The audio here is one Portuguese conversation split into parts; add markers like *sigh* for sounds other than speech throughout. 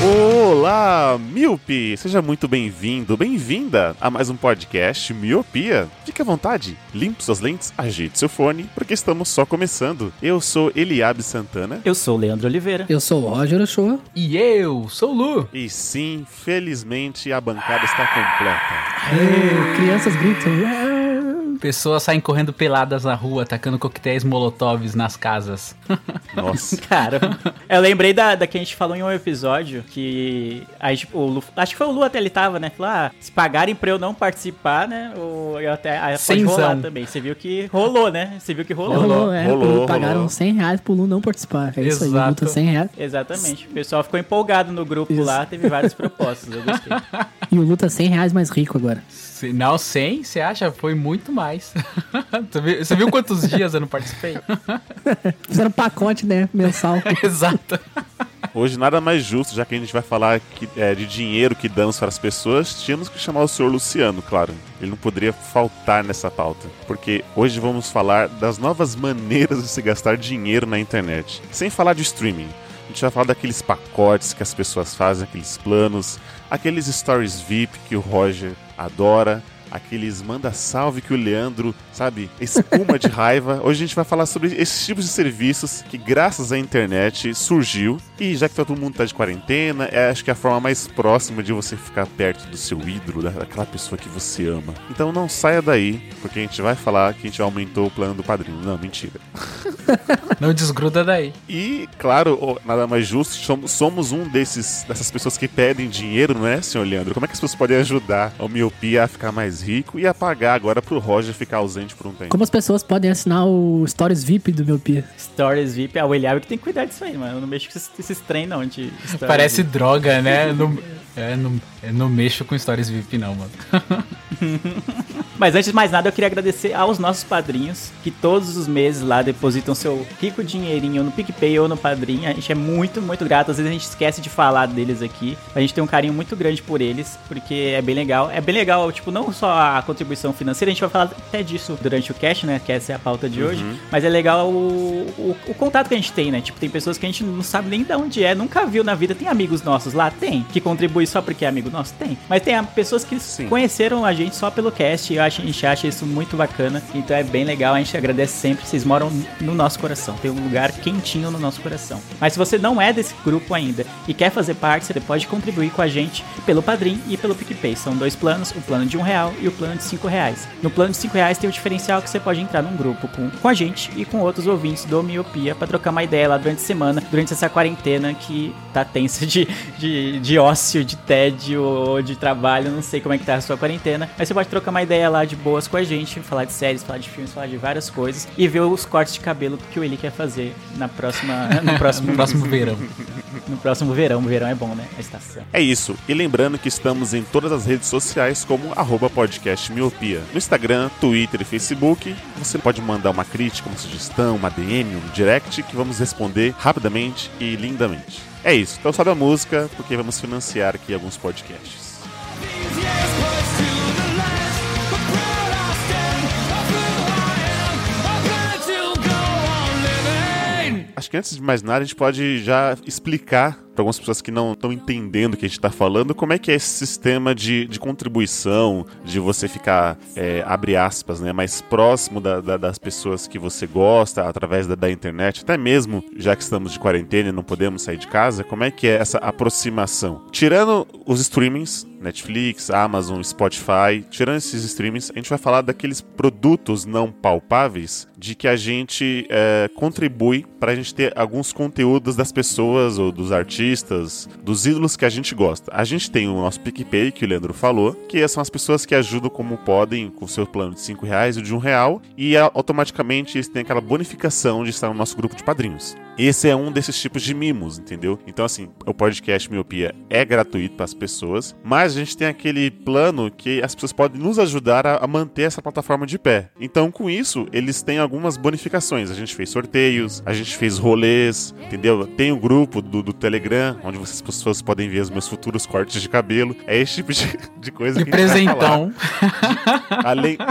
Olá, Miope! Seja muito bem-vindo, bem-vinda a mais um podcast Miopia. Fique à vontade, limpe suas lentes, ajeite seu fone, porque estamos só começando. Eu sou Eliabe Santana. Eu sou Leandro Oliveira. Eu sou o Roger Ochoa. E eu sou o Lu. E sim, felizmente a bancada está completa. Ei, crianças gritam. "Ah!" Pessoas saem correndo peladas na rua, atacando coquetéis molotovs nas casas. *laughs* Nossa. Cara, eu lembrei da, da que a gente falou em um episódio que a gente, o Lu, acho que foi o Lu até ele tava, né? Falou, ah, se pagarem pra eu não participar, né? O, eu até, aí pode Cenzão. rolar também. Você viu que rolou, né? Você viu que rolou. Rolou, é. rolou, pagaram rolou. 100 reais pro Lu não participar. É isso aí, Exato. luta 100 reais. Exatamente. O pessoal ficou empolgado no grupo Isso. lá, teve várias propostas, eu gostei. *laughs* E o luta 100 reais mais rico agora. Se- Não, 100, você acha? Foi muito mais. *laughs* Você viu, você viu quantos dias eu não participei? *laughs* Fizeram um pacote, né, mensal. *laughs* Exato. Hoje nada mais justo, já que a gente vai falar que- é, de dinheiro que damos para as pessoas, tínhamos que chamar o senhor Luciano, claro. Ele não poderia faltar nessa pauta. Porque hoje vamos falar das novas maneiras de se gastar dinheiro na internet. Sem falar de streaming. A gente vai falar daqueles pacotes que as pessoas fazem, aqueles planos, aqueles stories VIP que o Roger adora, aqueles manda salve que o Leandro, sabe, espuma de raiva. *laughs* Hoje a gente vai falar sobre esses tipos de serviços que, graças à internet, surgiu. E já que todo mundo tá de quarentena, é acho que é a forma mais próxima de você ficar perto do seu ídolo, da- daquela pessoa que você ama. Então não saia daí, porque a gente vai falar que a gente aumentou o plano do padrinho. Não, mentira. *laughs* Não desgruda daí. E, claro, o- nada mais justo, somos, somos um desses dessas pessoas que pedem dinheiro, não é, senhor Leandro? Como é que as pessoas podem ajudar o Miopia a ficar mais rico e a pagar agora pro Roger ficar ausente por um tempo? Como as pessoas podem assinar o Stories VIP do meu Pia? Stories VIP, ah, o Eliabe que tem que cuidar disso aí, mano. Eu não mexo com esses, esses trem, não, de Parece VIP. droga, né? *laughs* Não, é, não, eu não mexo com stories VIP, não, mano. *laughs* Mas antes de mais nada, eu queria agradecer aos nossos padrinhos que todos os meses lá depositam seu rico dinheirinho no PicPay ou no Padrinho. A gente é muito, muito grato. Às vezes a gente esquece de falar deles aqui. A gente tem um carinho muito grande por eles, porque é bem legal. É bem legal, tipo, não só a contribuição financeira, a gente vai falar até disso durante o cast, né? Que essa é a pauta de hoje. Mas é legal o, o, o contato que a gente tem, né? Tipo, tem pessoas que a gente não sabe nem de onde é, nunca viu na vida. Tem amigos nossos lá? Tem. Que contribui só porque é amigo nosso? Tem. Mas tem pessoas que Sim. conheceram a gente só pelo cast e eu acho, a gente acha isso muito bacana. Então é bem legal, a gente agradece sempre. Vocês moram no nosso coração, tem um lugar quentinho no nosso coração. Mas se você não é desse grupo ainda e quer fazer parte, você pode contribuir com a gente pelo Padrim e pelo PicPay. São dois planos, o plano de um real e o plano de cinco reais. No plano de cinco reais tem o diferencial que você pode entrar num grupo com, com a gente e com outros ouvintes do Miopia para trocar uma ideia lá durante a semana, durante essa quarentena que tá tensa de, de, de ócio, de tédio de trabalho, não sei como é que tá a sua quarentena, mas você pode trocar uma ideia lá de boas com a gente, falar de séries, falar de filmes, falar de várias coisas e ver os cortes de cabelo que o Eli quer fazer na próxima, no próximo, *laughs* No próximo verão. no próximo verão. O verão é bom, né? A estação. É isso. E lembrando que estamos em todas as redes sociais como arroba podcast miopia. No Instagram, Twitter e Facebook. Você pode mandar uma crítica, uma sugestão, uma DM, um direct que vamos responder rapidamente e lindamente. É isso. Então sobe a música porque vamos financiar aqui alguns podcasts. Acho que antes de mais nada, a gente pode já explicar para algumas pessoas que não estão entendendo o que a gente está falando, como é que é esse sistema de, de contribuição, de você ficar, é, abre aspas, né, mais próximo da- da- das pessoas que você gosta, através da, da internet, até mesmo já que estamos de quarentena e não podemos sair de casa, como é que é essa aproximação? Tirando os streamings, Netflix, Amazon, Spotify, tirando esses streamings, a gente vai falar daqueles produtos não palpáveis de que a gente é, contribui para a gente ter alguns conteúdos das pessoas ou dos artistas dos ídolos que a gente gosta. A gente tem o nosso PicPay, que o Leandro falou, que são as pessoas que ajudam como podem com seu plano de 5 reais e de um real, e automaticamente eles têm aquela bonificação de estar no nosso grupo de padrinhos. Esse é um desses tipos de mimos, entendeu? Então, assim, o podcast Miopia é gratuito para as pessoas, mas a gente tem aquele plano que as pessoas podem nos ajudar a, a manter essa plataforma de pé. Então, com isso, eles têm algumas bonificações. A gente fez sorteios, a gente fez rolês, entendeu? Tem o grupo do, do Telegram, onde vocês, as pessoas podem ver os meus futuros cortes de cabelo. É esse tipo de, *laughs* de coisa E que presentão. Além... *laughs*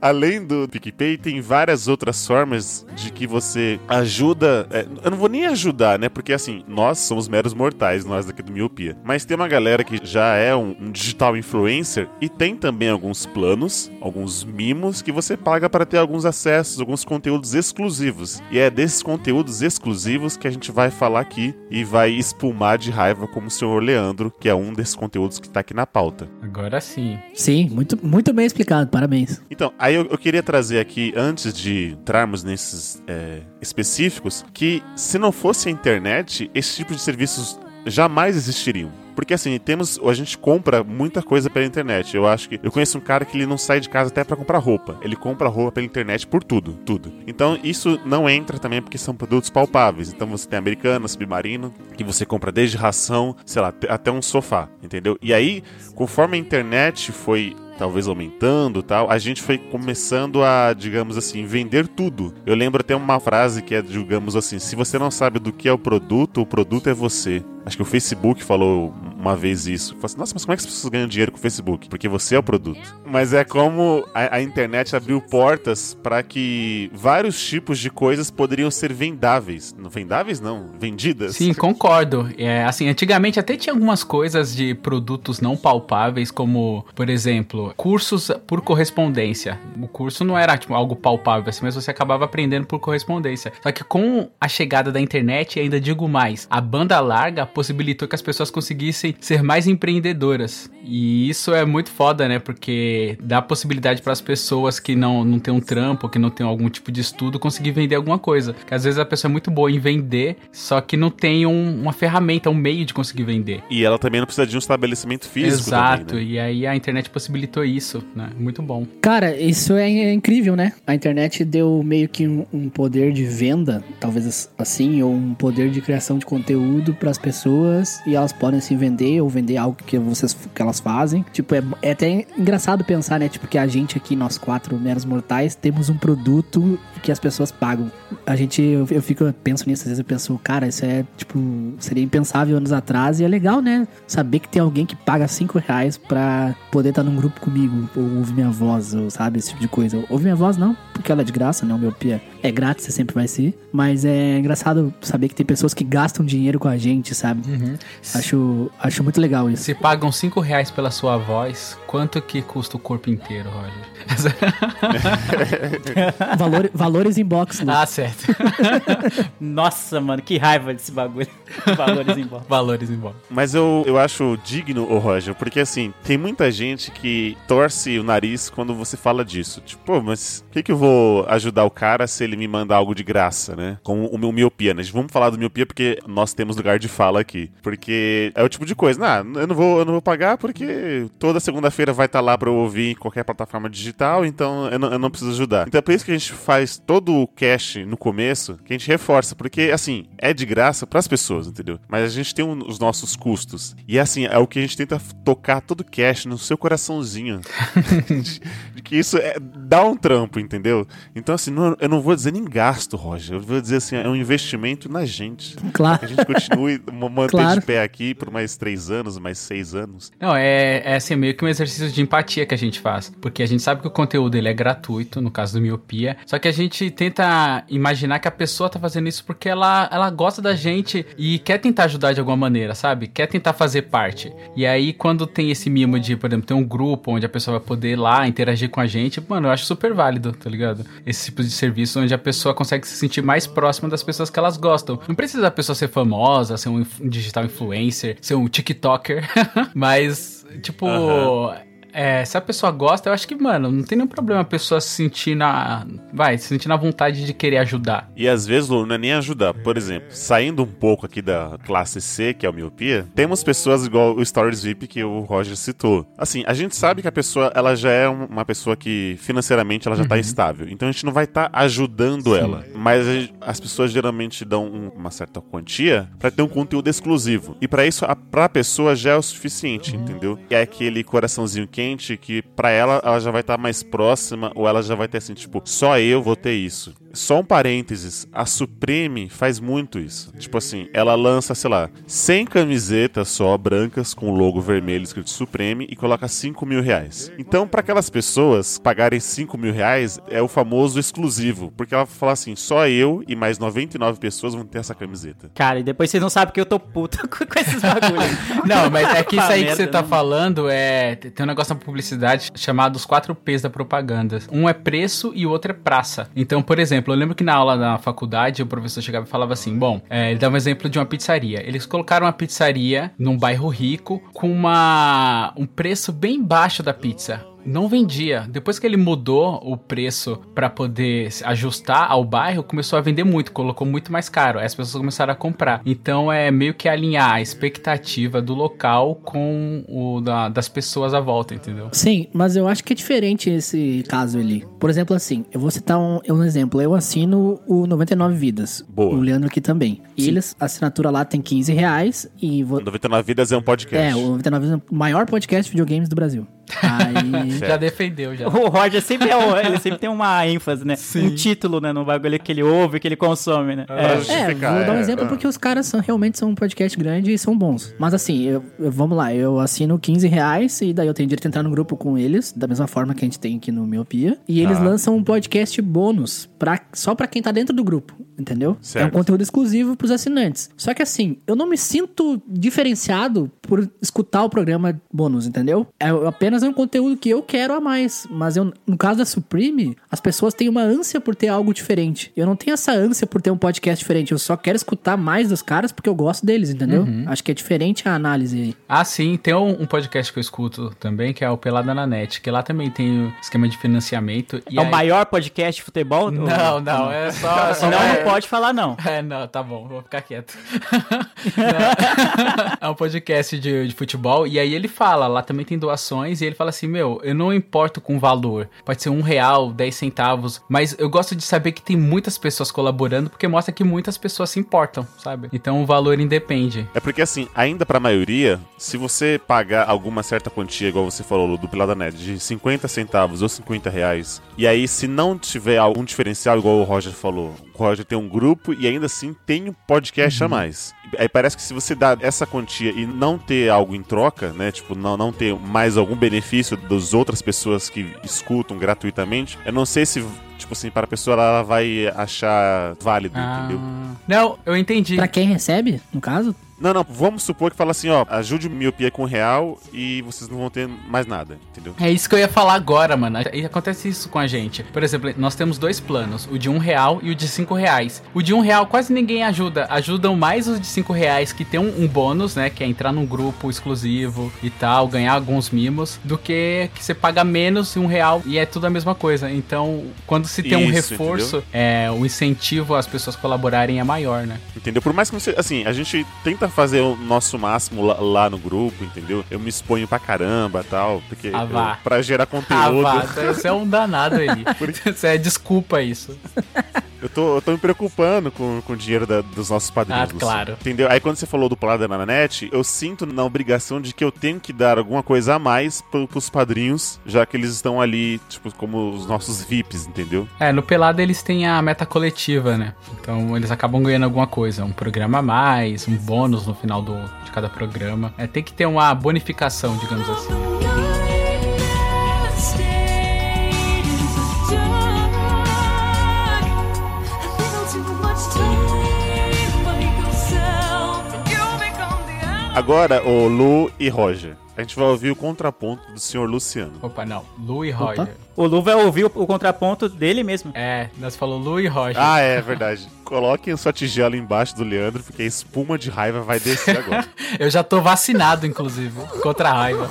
Além do PicPay, tem várias outras formas de que você ajuda. é, eu não vou nem ajudar, né? Porque assim, nós somos meros mortais, nós daqui do Miopia. Mas tem uma galera que já é um, um digital influencer e tem também alguns planos, alguns mimos que você paga para ter alguns acessos, alguns conteúdos exclusivos. E é desses conteúdos exclusivos que a gente vai falar aqui e vai espumar de raiva como o senhor Leandro, que é um desses conteúdos que tá aqui na pauta. Agora sim. Sim, muito, muito bem explicado, parabéns. Então, aí eu, eu queria trazer aqui, antes de entrarmos nesses é, específicos, que se não fosse a internet, esse tipo de serviços jamais existiriam. Porque assim, temos, a gente compra muita coisa pela internet. Eu acho que eu conheço um cara que ele não sai de casa até pra comprar roupa. Ele compra roupa pela internet por tudo, tudo. Então, isso não entra também porque são produtos palpáveis. Então, você tem Americana, Submarino, que você compra desde ração, sei lá, até um sofá, entendeu? E aí, conforme a internet foi talvez aumentando tal, a gente foi começando a, digamos assim, vender tudo. Eu lembro até uma frase que é, digamos assim, se você não sabe do que é o produto, o produto é você. Acho que o Facebook falou uma vez isso. Falou assim, nossa, mas como é que as pessoas ganham dinheiro com o Facebook? Porque você é o produto. Mas é como a, a internet abriu portas para que vários tipos de coisas poderiam ser vendáveis. Não vendáveis, não. Vendidas. Sim, concordo. É, assim, antigamente até tinha algumas coisas de produtos não palpáveis, como, por exemplo, cursos por correspondência. O curso não era tipo, algo palpável, assim, mas você acabava aprendendo por correspondência. Só que com a chegada da internet, ainda digo mais, a banda larga possibilitou que as pessoas conseguissem ser mais empreendedoras. E isso é muito foda, né? Porque dá possibilidade para as pessoas que não, não têm um trampo, que não têm algum tipo de estudo, conseguir vender alguma coisa. Que às vezes a pessoa é muito boa em vender, só que não tem um- uma ferramenta, um meio de conseguir vender. E ela também não precisa de um estabelecimento físico Exato, também, né? e aí a internet possibilitou isso, né? Muito bom. Cara, isso é, é incrível, né? A internet deu meio que um, um poder de venda, talvez assim, ou um poder de criação de conteúdo para as pessoas e elas podem se vender ou vender algo que vocês que elas fazem. Tipo, é, é até engraçado pensar, né? Tipo, que a gente aqui, nós quatro meros mortais, temos um produto que as pessoas pagam. A gente, eu, eu fico, eu penso nisso, às vezes eu penso, cara, isso é, tipo, seria impensável anos atrás e é legal, né? Saber que tem alguém que paga cinco reais pra poder estar num grupo comigo, ou ouvir minha voz, ou sabe, esse tipo de coisa. Ouvir minha voz não, porque ela é de graça, né? O meu pia é grátis, você sempre vai ser. Mas é engraçado saber que tem pessoas que gastam dinheiro com a gente, sabe? Acho, acho muito legal isso. Se pagam 5 reais pela sua voz, quanto que custa o corpo inteiro, Roger? *laughs* Valor, valores em box, Lu. ah, certo. *laughs* Nossa, mano, que raiva desse bagulho. *laughs* Valores em volta. Valores em volta. Mas eu, eu acho digno, ô Roger, porque assim, tem muita gente que torce o nariz quando você fala disso. Tipo, pô, mas por que, que eu vou ajudar o cara se ele me manda algo de graça, né? Com o meu miopia, né? Vamos falar do miopia porque nós temos lugar de fala aqui. Porque é o tipo de coisa, não, eu não vou, eu não vou pagar porque toda segunda-feira vai estar lá pra eu ouvir em qualquer plataforma digital, então eu não, eu não preciso ajudar. Então é por isso que a gente faz todo o cash no começo, que a gente reforça, porque assim, é de graça pras pessoas, entendeu? Mas a gente tem um- os nossos custos. E assim, é o que a gente tenta tocar todo o cash no seu coraçãozinho. *laughs* de, de que isso é, dá um trampo, entendeu? Então assim, não- eu não vou dizer nem gasto, Roger. Eu vou dizer assim, é um investimento na gente. Claro. Que a gente continue *laughs* ma- manter Claro. de pé aqui por mais três anos, mais seis anos. Não, é, é assim, meio que um exercício de empatia que a gente faz. Porque a gente sabe que o conteúdo ele é gratuito, no caso do Miopia. Só que a gente tenta imaginar que a pessoa tá fazendo isso porque ela, ela gosta da gente e quer tentar ajudar de alguma maneira, sabe? Quer tentar fazer parte. E aí, quando tem esse mimo de, por exemplo, ter um grupo onde a pessoa vai poder ir lá interagir com a gente, mano, eu acho super válido, tá ligado? Esse tipo de serviço onde a pessoa consegue se sentir mais próxima das pessoas que elas gostam. Não precisa a pessoa ser famosa, ser um digital influencer, ser um TikToker, *laughs* mas, tipo. É, se a pessoa gosta, eu acho que, mano, não tem nenhum problema a pessoa se sentir na. Vai, se sentir na vontade de querer ajudar. E às vezes, Lu, não é nem ajudar. Por exemplo, saindo um pouco aqui da classe C, que é o miopia, temos pessoas igual o Stories VIP que o Roger citou. Assim, a gente sabe que a pessoa, ela já é um- uma pessoa que financeiramente ela já tá estável. Então a gente não vai estar ajudando ela. Mas a gente- as pessoas geralmente dão um- uma certa quantia pra ter um conteúdo exclusivo. E pra isso, a, pra pessoa já é o suficiente, entendeu? E é aquele coraçãozinho quente que pra ela, ela já vai estar mais próxima ou ela já vai ter assim, tipo, só eu vou ter isso. Só um parênteses, a Supreme faz muito isso. Tipo assim, ela lança, sei lá, 100 camisetas só brancas com o logo vermelho escrito Supreme e coloca 5 mil reais. Então, pra aquelas pessoas pagarem 5 mil reais, é o famoso exclusivo. Porque ela fala assim, só eu e mais 99 pessoas vão ter essa camiseta. Cara, e depois vocês não sabem que eu tô puto com *laughs* com esses bagulhos. *laughs* Não, mas é que isso aí que você tá né? falando é. Tem um negócio na publicidade chamado os quatro P's da propaganda. Um é preço e o outro é praça. Então, por exemplo, eu lembro que na aula da faculdade o professor chegava e falava assim: bom, é, ele dava um exemplo de uma pizzaria. Eles colocaram uma pizzaria num bairro rico com uma, um preço bem baixo da pizza. Não vendia. Depois que ele mudou o preço pra poder se ajustar ao bairro, começou a vender muito, colocou muito mais caro. Aí as pessoas começaram a comprar. Então é meio que alinhar a expectativa do local com o da- das pessoas à volta, entendeu? Sim, mas eu acho que é diferente esse caso ali. Por exemplo, assim, eu vou citar um, um exemplo. Eu assino o 99 Vidas. Boa. O Leandro aqui também. E eles, a assinatura lá tem 15 reais e... Vou, 99 Vidas é um podcast. é, o 99 Vidas é o maior podcast de videogames do Brasil. Aí... Já defendeu, já. O Roger sempre, é o- ele sempre tem uma ênfase, né? Um título, né? No bagulho que ele ouve, que ele consome, né? É. É, justificar, vou dar um é, exemplo é. porque os caras são, realmente são um podcast grande e são bons. Mas assim, eu- eu- vamos lá, eu assino 15 reais e daí eu tenho direito a entrar no grupo com eles, da mesma forma que a gente tem aqui no Miopia. E eles Tá. lançam um podcast bônus pra, só pra quem tá dentro do grupo, entendeu? É um Certo. conteúdo exclusivo pros assinantes. Só que assim, eu não me sinto diferenciado por escutar o programa bônus, entendeu? É apenas um conteúdo que eu quero a mais. Mas eu, no caso da Supreme, as pessoas têm uma ânsia por ter algo diferente. Eu não tenho essa ânsia por ter um podcast diferente. Eu só quero escutar mais dos caras porque eu gosto deles, entendeu? Acho que é diferente a análise aí. Ah, sim, tem um, um podcast que eu escuto também, que é o Pelada na Net, que lá também tem o esquema de financiamento. e É o aí- maior podcast de futebol? do- Não, não, é só. *laughs* Senão é- não pode falar, não. É, não, tá bom, vou ficar quieto. *laughs* É um podcast de, de futebol, e aí ele fala, lá também tem doações, e ele fala assim, meu, eu não importo com o valor, pode ser um real, dez centavos, mas eu gosto de saber que tem muitas pessoas colaborando, porque mostra que muitas pessoas se importam, sabe? Então o valor independe. É porque, assim, ainda pra maioria, se você pagar alguma certa quantia, igual você falou, do Pelada Net, de 50 centavos ou 50 reais, e aí se não tiver algum diferencial, igual o Roger falou, Roger tem um grupo e ainda assim tem um podcast a mais. Aí parece que se você dá essa quantia e não ter algo em troca, né, tipo, não, não ter mais algum benefício das outras pessoas que escutam gratuitamente, eu não sei se, tipo assim, para a pessoa ela vai achar válido, entendeu? Ah, não, eu entendi. Pra quem recebe, no caso, Não, não, vamos supor que fala assim, ó, ajude miopia com um real e vocês não vão ter mais nada, entendeu? É isso que eu ia falar agora, mano. E acontece isso com a gente. Por exemplo, nós temos dois planos, o de um real e o de cinco reais. O de um real quase ninguém ajuda. Ajudam mais os de cinco reais que tem um, um bônus, né? Que é entrar num grupo exclusivo e tal, ganhar alguns mimos, do que que você paga menos de um real e é tudo a mesma coisa. Então, quando se tem um Isso, reforço, é, o incentivo às pessoas colaborarem é maior, né? Entendeu? Por mais que você, assim, a gente tenta fazer o nosso máximo lá, lá no grupo, entendeu? Eu me exponho pra caramba tal, porque Ah, eu, pra gerar Ah, conteúdo. vá, você é um danado aí. *laughs* Você é desculpa isso. Eu tô, eu tô me preocupando com, com o dinheiro da- dos nossos padrinhos. Ah, claro. Entendeu? Aí quando você falou do Pelada na Net, eu sinto na obrigação de que eu tenho que dar alguma coisa a mais pro, pros padrinhos, já que eles estão ali, tipo, como os nossos VIPs, entendeu? É, no Pelado eles têm a meta coletiva, né? Então eles acabam ganhando alguma coisa, um programa a mais, um bônus no final do, de cada programa. É, tem que ter uma bonificação, digamos assim. Agora, o Lu e Roger. A gente vai ouvir o contraponto do senhor Luciano. Opa, não. Lu e Roger. O Lu vai ouvir o, o contraponto dele mesmo. É, nós falou Lu e Roger. Ah, é verdade. *laughs* Coloquem sua tigela embaixo do Leandro, porque a espuma de raiva vai descer agora. *laughs* Eu já tô vacinado, inclusive, contra a raiva.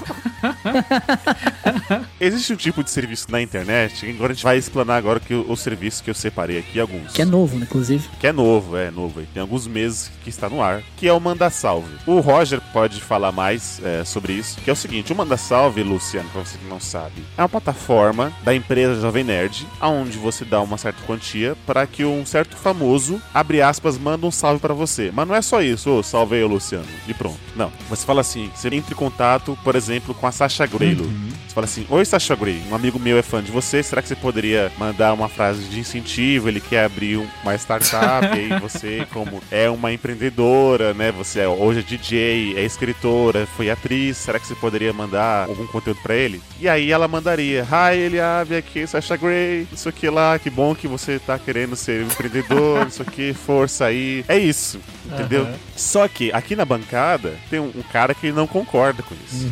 *laughs* Existe um tipo de serviço na internet, agora a gente vai explanar agora que o, o serviço que eu separei aqui, alguns. Que é novo, né, inclusive. Que é novo, é novo. aí. Tem alguns meses que está no ar, que é o Manda Salve. O Roger pode falar mais é, sobre isso, que é o seguinte, o Manda Salve, Luciano, pra você que não sabe, é uma plataforma da empresa Jovem Nerd, aonde você dá uma certa quantia para que um certo famoso, abre aspas, manda um salve para você. Mas não é só isso, ô, salve aí, Luciano, e pronto. Não, você fala assim, você entra em contato, por exemplo, com a Sasha Greylo. Você fala assim, oi Sasha Grey, um amigo meu é fã de você, será que você poderia mandar uma frase de incentivo? Ele quer abrir um- uma startup, *laughs* e aí você, como é uma empreendedora, né? Você é, hoje é DJ, é escritora, foi atriz, será que você poderia mandar algum conteúdo pra ele? E aí ela mandaria, hi Eliabe, aqui Sasha Grey, isso aqui lá, que bom que você tá querendo ser um empreendedor, *laughs* isso aqui, força aí. É isso, entendeu? Só que aqui na bancada tem um, um cara que não concorda com isso.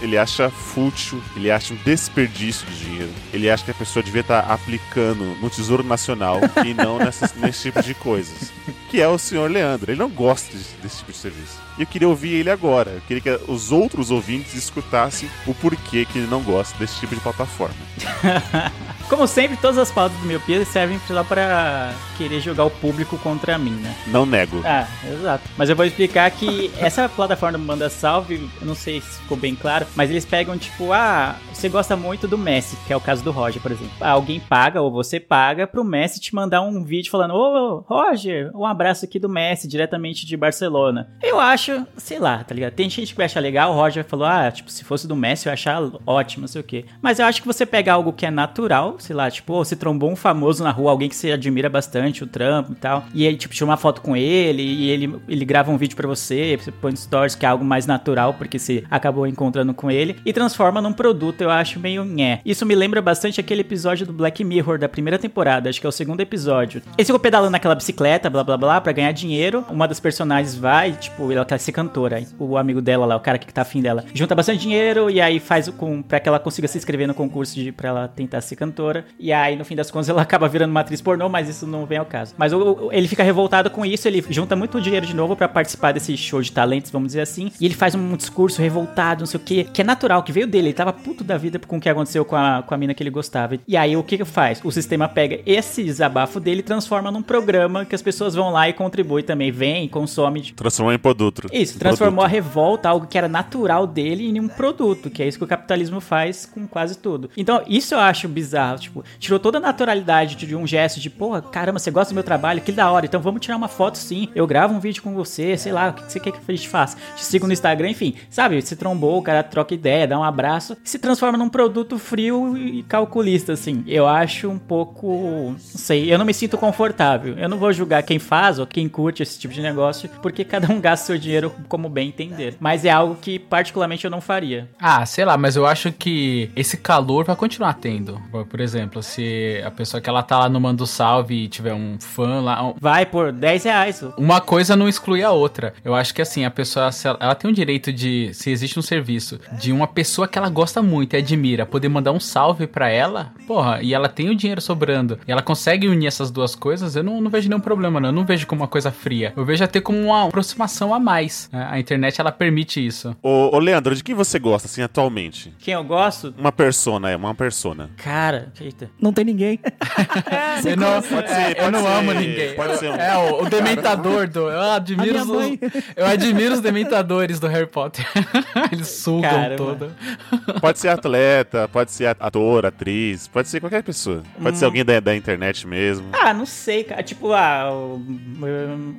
Ele acha fútil, ele acha um desperdício de dinheiro. Ele acha que a pessoa devia estar aplicando no Tesouro Nacional e não nessas- *laughs* nesse tipo de coisas. Que é o senhor Leandro. Ele não gosta desse, desse tipo de serviço. E eu queria ouvir ele agora. Eu queria que os outros ouvintes escutassem o porquê que ele não gosta desse tipo de plataforma. *laughs* Como sempre, todas as pautas do meu Pia servem só pra querer jogar o público contra mim, né? Não nego. Ah, exato. Mas eu vou explicar que essa plataforma do Manda Salve, eu não sei se ficou bem claro, mas eles pegam tipo, ah, você gosta muito do Messi, que é o caso do Roger, por exemplo. Ah, Alguém paga ou você paga pro Messi te mandar um vídeo falando: Ô, Roger, um abraço aqui do Messi, diretamente de Barcelona. Eu acho, sei lá, tá ligado? Tem gente que vai achar legal, o Roger falou: ah, tipo, se fosse do Messi eu ia achar ótimo, não sei o quê. Mas eu acho que você pega algo que é natural, sei lá, tipo, ô, você trombou um famoso na rua, alguém que você admira bastante, o Trump e tal, e aí, tipo, tira uma foto com ele, e ele, ele grava um vídeo pra você, você põe stories, que é algo mais natural, porque você acabou encontrando com ele, e transforma num produto, eu acho meio nhé. Isso me lembra bastante aquele episódio do Black Mirror da primeira temporada, acho que é o segundo episódio. Eles ficam pedalando naquela bicicleta, blá blá blá, pra ganhar dinheiro. Uma das personagens vai, tipo, ela quer ser cantora. O amigo dela lá, o cara que tá afim dela, junta bastante dinheiro e aí faz com para que ela consiga se inscrever no concurso de para ela tentar ser cantora. E aí no fim das contas *laughs* ela acaba virando uma atriz pornô, mas isso não vem ao caso. Mas o- ele fica revoltado com isso, ele junta muito dinheiro de novo pra participar desse show de talentos, vamos dizer assim. E ele faz um discurso revoltado, não sei o que, que é natural, que veio dele. Ele tava puto da vida com o que aconteceu com a, com a mina que ele gostava. E aí o que que faz? O sistema pega esse desabafo dele e transforma num programa que as pessoas vão lá e contribuem também, vem, consome Transformou em produto. Isso, transformou a revolta, algo que era natural dele, em um produto, que é isso que o capitalismo faz com quase tudo. Então, isso eu acho bizarro, tipo, tirou toda a naturalidade de um gesto de, porra, caramba, você gosta do meu trabalho, que da hora, então vamos tirar uma foto sim, eu gravo um vídeo com você, sei lá, o que você quer que a gente faça? Te sigo no Instagram, enfim, sabe, se trombou, o cara troca ideia, dá um abraço, se transforma num produto frio e calculista, assim. Eu acho um pouco, não sei, eu não me sinto confortável. Eu não vou julgar quem faz ou quem curte esse tipo de negócio, porque cada um gasta seu dinheiro como bem entender. Mas é algo que particularmente eu não faria. Ah, sei lá, mas eu acho que esse calor vai continuar tendo. Por- exemplo, se a pessoa que ela tá lá no Mando Salve e tiver um fã lá. um- Vai por 10 reais. Uma coisa não exclui a outra. Eu acho que assim, a pessoa, se ela, ela tem o direito de, se existe um serviço, de uma pessoa que ela gosta muito e admira, poder mandar um salve pra ela, porra, e ela tem o dinheiro sobrando, e ela consegue unir essas duas coisas, eu não, não vejo nenhum problema, não. Eu não vejo como uma coisa fria. Eu vejo até como uma aproximação a mais. Né? A internet, ela permite isso. Ô, ô, Leandro, de quem você gosta, assim, atualmente? Quem eu gosto? Uma persona, é, uma persona. Cara, eita. Não tem ninguém. *laughs* Eu não, Pode ser, eu pode não ser, amo ninguém. pode ser um- É, o, o dementador do. Eu admiro, os, eu admiro os dementadores do Harry Potter. *laughs* Eles sugam Caramba. todo. Pode ser atleta, pode ser ator, atriz, pode ser qualquer pessoa. Pode Hum. ser alguém da, da internet mesmo. Ah, não sei, cara. Tipo, ah, o,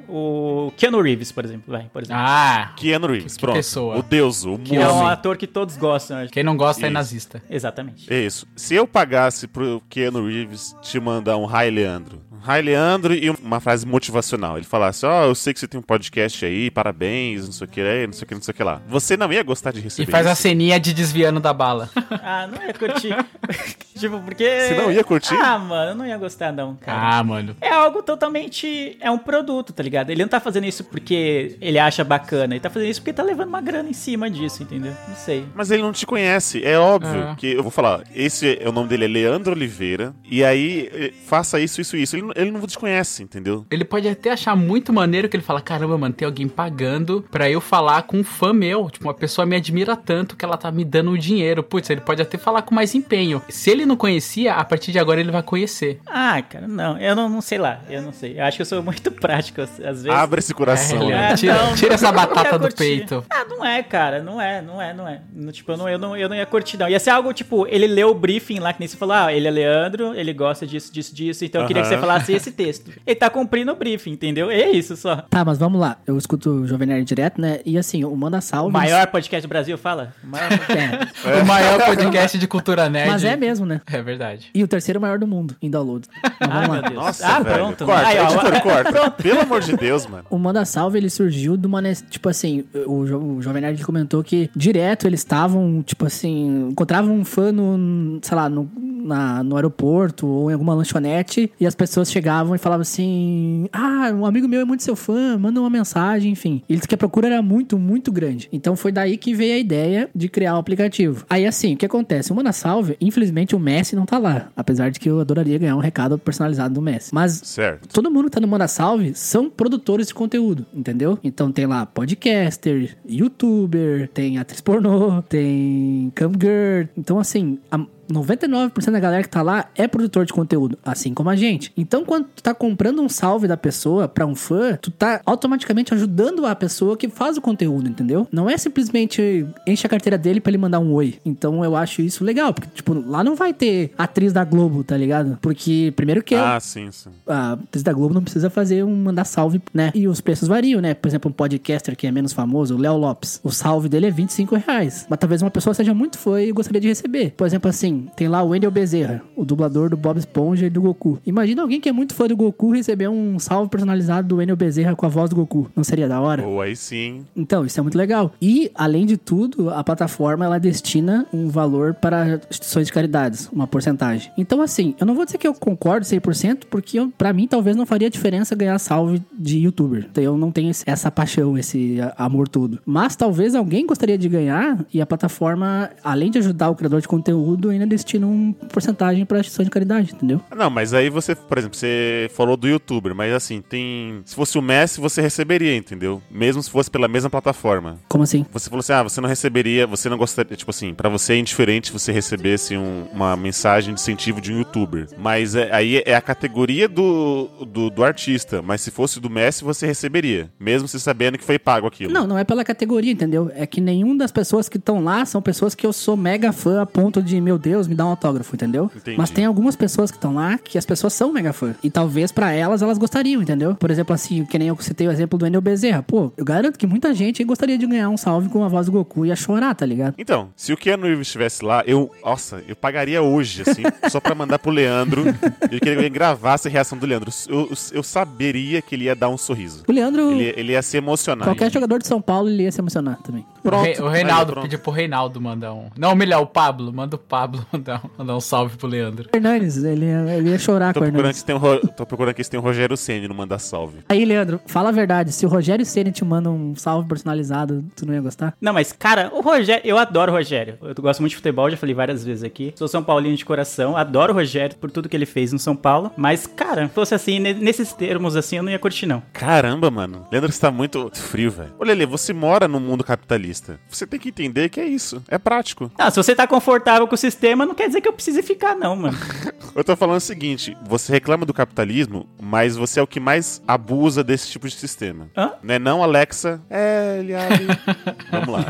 o Keanu Reeves, por exemplo, vai, por exemplo. Ah, Keanu Reeves, que pronto. pessoa. O deus, o Que é um ator que todos gostam, acho. quem não gosta é Isso. nazista. Exatamente. É isso. Se eu pagasse pro Keanu Reeves te mandar um Hi Leandro, Hi Leandro e uma frase motivacional, ele falasse: Ó, eu sei que você tem um podcast aí, parabéns, não sei o que, é, não sei o que, não sei o que lá. Você não ia gostar de E receber faz a isso. ceninha de desviando da bala. *laughs* Ah, não ia curtir. *laughs* Tipo, porque. Você não ia curtir? Ah, mano, eu não ia gostar, não, cara. Ah, mano. É algo totalmente. É um produto, tá ligado? Ele não tá fazendo isso porque ele acha bacana. Ele tá fazendo isso porque tá levando uma grana em cima disso, entendeu? Não sei. Mas ele não te conhece, é óbvio É. que eu vou falar. Esse é o nome dele é Leandro Oliveira. E aí, eh, faça isso, isso, isso. Ele, não- ele não te conhece, entendeu? Ele pode até achar muito maneiro que ele fala: caramba, mano, tem alguém pagando pra eu falar com um fã meu. Tipo, uma pessoa me admira tanto que ela tá me dando o dinheiro. Putz, ele pode até falar com mais empenho. Se ele não conhecia, a partir de agora ele vai conhecer. Ah, cara, não. Eu não, não sei lá. Eu não sei. Eu acho que eu sou muito *laughs* prático, às vezes. Abre esse coração. É, né? Leandro. Tira- tira essa *laughs* não batata do peito. Ah, não é, cara. Não é, não é, não é. Tipo, eu não, eu, não, eu não ia curtir, não. Ia ser algo, tipo, ele leu o briefing lá, que nem você falou, ah, ele é Leandro, ele gosta disso, disso, disso, então eu queria que você Aham. Falasse esse texto. Ele tá cumprindo o briefing, entendeu? É isso só. Tá, mas vamos lá. Eu escuto o Jovem Nerd direto, né? E assim, o Manda O Salve... maior podcast do Brasil, fala. O maior *laughs* É, O maior podcast de cultura nerd. mas é mesmo, né? É verdade. E o terceiro maior do mundo em download. *laughs* Mas Ai, vamos lá. meu Deus. Nossa, ah, velho. pronto. Corta, Aí, ó, editor, *laughs* corta. Pelo amor de Deus, mano. O Manda Salve, ele surgiu de uma... Tipo assim, o, Jo- o Jovem Nerd comentou que direto eles estavam, tipo assim... Encontravam um fã no, sei lá, no, na- no aeroporto ou em alguma lanchonete e as pessoas chegavam e falavam assim... Ah, um amigo meu é muito seu fã, manda uma mensagem, enfim. E Eles que a procura era muito, muito grande. Então foi daí que veio a ideia de criar o aplicativo. Aí assim, o que acontece? O Manda Salve, infelizmente o Messi não tá lá. Apesar de que eu adoraria ganhar um recado personalizado do Messi. Mas Certo. todo mundo que tá no Manda Salve são produtores de conteúdo, entendeu? Então tem lá podcaster, youtuber, tem atriz pornô, tem camgirl. Então, assim, a 99% da galera que tá lá é produtor de conteúdo, assim como a gente. Então, quando tu tá comprando um salve da pessoa pra um fã, tu tá automaticamente ajudando a pessoa que faz o conteúdo, entendeu? Não é simplesmente enche a carteira dele pra ele mandar um oi. Então, eu acho isso legal, porque, tipo, lá não vai ter atriz da Globo, tá ligado? Porque, primeiro que Ah, sim, sim. a atriz da Globo não precisa fazer um mandar salve, né? E os preços variam, né? Por exemplo, um podcaster que é menos famoso, o Léo Lopes. O salve dele é 25 reais. Mas talvez uma pessoa seja muito fã e gostaria de receber. Por exemplo, assim, tem lá o Wendel Bezerra, o dublador do Bob Esponja e do Goku. Imagina alguém que é muito fã do Goku receber um salve personalizado do Wendel Bezerra com a voz do Goku. Não seria da hora? Ou aí sim. Então, isso é muito legal. E, além de tudo, a plataforma ela destina um valor para instituições de caridades, uma porcentagem. Então, assim, eu não vou dizer que eu concordo 100%, porque pra mim talvez não faria diferença ganhar salve de youtuber. Então, eu não tenho essa paixão, esse amor todo. Mas talvez alguém gostaria de ganhar e a plataforma, além de ajudar o criador de conteúdo, ainda destina uma porcentagem para instituição de caridade, entendeu? Não, mas aí você, por exemplo, você falou do youtuber, mas assim, tem. Se fosse o Messi, você receberia, entendeu? Mesmo se fosse pela mesma plataforma. Como assim? Você falou assim, ah, você não receberia, você não gostaria, tipo assim, pra você é indiferente você recebesse um- uma mensagem de incentivo de um youtuber. Mas é- aí é a categoria do, do, do artista, mas se fosse do Messi, você receberia, mesmo você sabendo que foi pago aquilo. Não, não é pela categoria, entendeu? É que nenhum das pessoas que estão lá são pessoas que eu sou mega fã a ponto de, meu Deus, me dá um autógrafo, entendeu? Entendi. Mas tem algumas pessoas que estão lá que as pessoas são mega fã. E talvez pra elas, elas gostariam, entendeu? Por exemplo, assim, que nem eu citei o exemplo do Enel Bezerra. Pô, eu garanto que muita gente gostaria de ganhar um salve com a voz do Goku e ia chorar, tá ligado? Então, se o Keanu Reeves estivesse lá, eu, nossa, eu pagaria hoje, assim, *laughs* só pra mandar pro Leandro. Eu queria que ele gravasse a reação do Leandro. Eu, eu saberia que ele ia dar um sorriso. O Leandro, Ele, ele ia se emocionar. qualquer jogador de São Paulo, ele ia se emocionar também. Pronto. o, Re- o Reinaldo Aí, pronto. pediu pro Reinaldo mandar um. Não, melhor, o Pablo. Manda o Pablo *laughs* mandar, um- mandar um salve pro Leandro. Hernandes, ele ia, ele ia chorar Tô com o tem um, tô procurando aqui se tem um Rogério Ceni no Manda Salve. Aí, Leandro, fala a verdade. Se o Rogério Ceni te manda um salve personalizado, tu não ia gostar? Não, mas, cara, o Rogério, eu adoro o Rogério. Eu gosto muito de futebol, já falei várias vezes aqui. Sou São Paulino de coração, adoro o Rogério por tudo que ele fez no São Paulo. Mas, cara, se fosse assim, ne- nesses termos assim, eu não ia curtir, não. Caramba, mano. Leandro, você tá muito frio, velho. Ô, Lele, você mora no mundo capitalista. Você tem que entender que é isso. É prático. Ah, se você tá confortável com o sistema, não quer dizer que eu precise ficar, não, mano. *laughs* Eu tô falando o seguinte: você reclama do capitalismo, mas você é o que mais abusa desse tipo de sistema. Hã? Né? Não, Alexa. É, ele abre. *laughs* Vamos lá.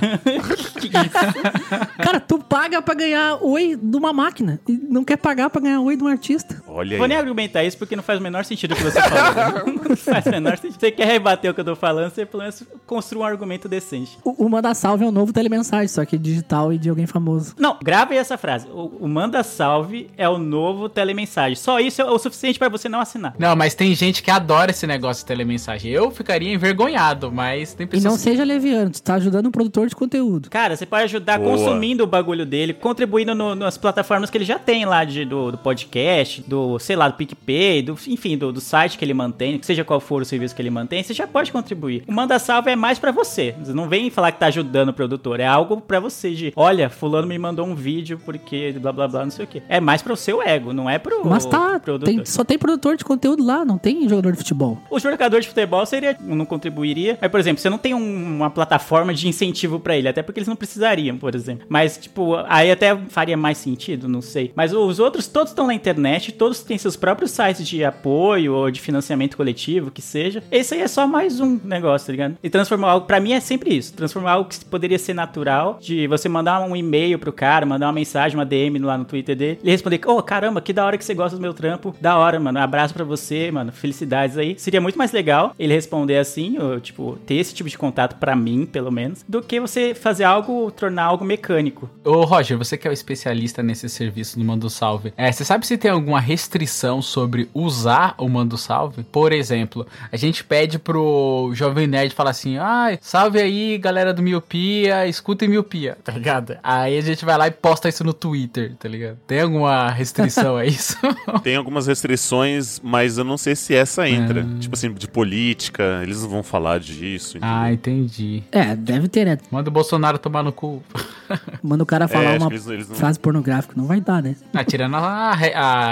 *laughs* Cara, tu paga pra ganhar oi de uma máquina e não quer pagar pra ganhar oi de um artista. Olha Vou nem aí. argumentar isso porque não faz o menor sentido o que você falou. não faz o menor sentido. Você quer rebater o que eu tô falando, você pelo menos construa um argumento decente. O, o Manda Salve é um novo telemensagem, só que digital e de alguém famoso. Não, grave essa frase. O, o Manda Salve é o novo telemensagem. Só isso é o suficiente pra você não assinar. Não, mas tem gente que adora esse negócio de telemensagem. Eu ficaria envergonhado, mas tem E pessoas. não seja leviano, tu tá ajudando um produtor de conteúdo. Cara, você pode ajudar Boa. consumindo o bagulho dele, contribuindo no- nas plataformas que ele já tem lá de, do, do podcast, do, sei lá, do PicPay, do, enfim, do, do site que ele mantém, seja qual for o serviço que ele mantém, você já pode contribuir. O Manda Salve é mais pra você. Você não vem falar que tá ajudando o produtor, é algo pra você de, olha, fulano me mandou um vídeo porque blá blá blá, não sei o quê. É mais pro seu ego, não é pro Mas tá, pro produtor. tem- só tem produtor de conteúdo lá, não tem jogador de futebol. O jogador de futebol seria, não contribuiria. Mas, por exemplo, você não tem um- uma plataforma de incentivo pra ele, até porque eles não precisariam, por exemplo. Mas, tipo, aí até faria mais sentido, não sei. Mas os outros todos estão na internet, todos têm seus próprios sites de apoio ou de financiamento coletivo, que seja. Esse aí é só mais um negócio, tá ligado? E transformar algo, pra mim é sempre isso, transformar algo que poderia ser natural, de você mandar um e-mail pro cara, mandar uma mensagem, uma DM lá no Twitter dele, ele responder, ô, caramba, que da hora que você gosta do meu trampo, da hora, mano, abraço pra você, mano, felicidades aí. Seria muito mais legal ele responder assim, ou, tipo, ter esse tipo de contato pra mim, pelo menos, do que você fazer algo, tornar algo mecânico. Ô, Roger, você que é o especialista nesse serviço do Mando Salve, é, você sabe se tem alguma restrição sobre usar o Mando Salve? Por exemplo, a gente pede pro Jovem Nerd falar assim, ai, salve aí, galera do Miopia, escutem Miopia, tá ligado? Aí a gente vai lá e posta isso no Twitter, tá ligado? Tem alguma restrição a isso? *laughs* Tem algumas restrições, mas eu não sei se essa entra. Ah. Tipo assim, de política, eles não vão falar disso. entendeu? ah, entendi. É, deve ter, né? Manda o Bolsonaro tomar no cu. *laughs* Manda o cara falar acho uma eles- eles não- frase pornográfica, não vai dar, né? Ah, tirando a,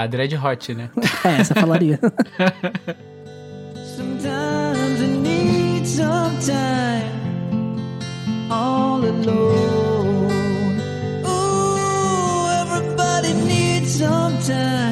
a Dread Hot, né? *laughs* É, essa falaria. Sometimes I need some time all alone. Ooh, everybody needs some time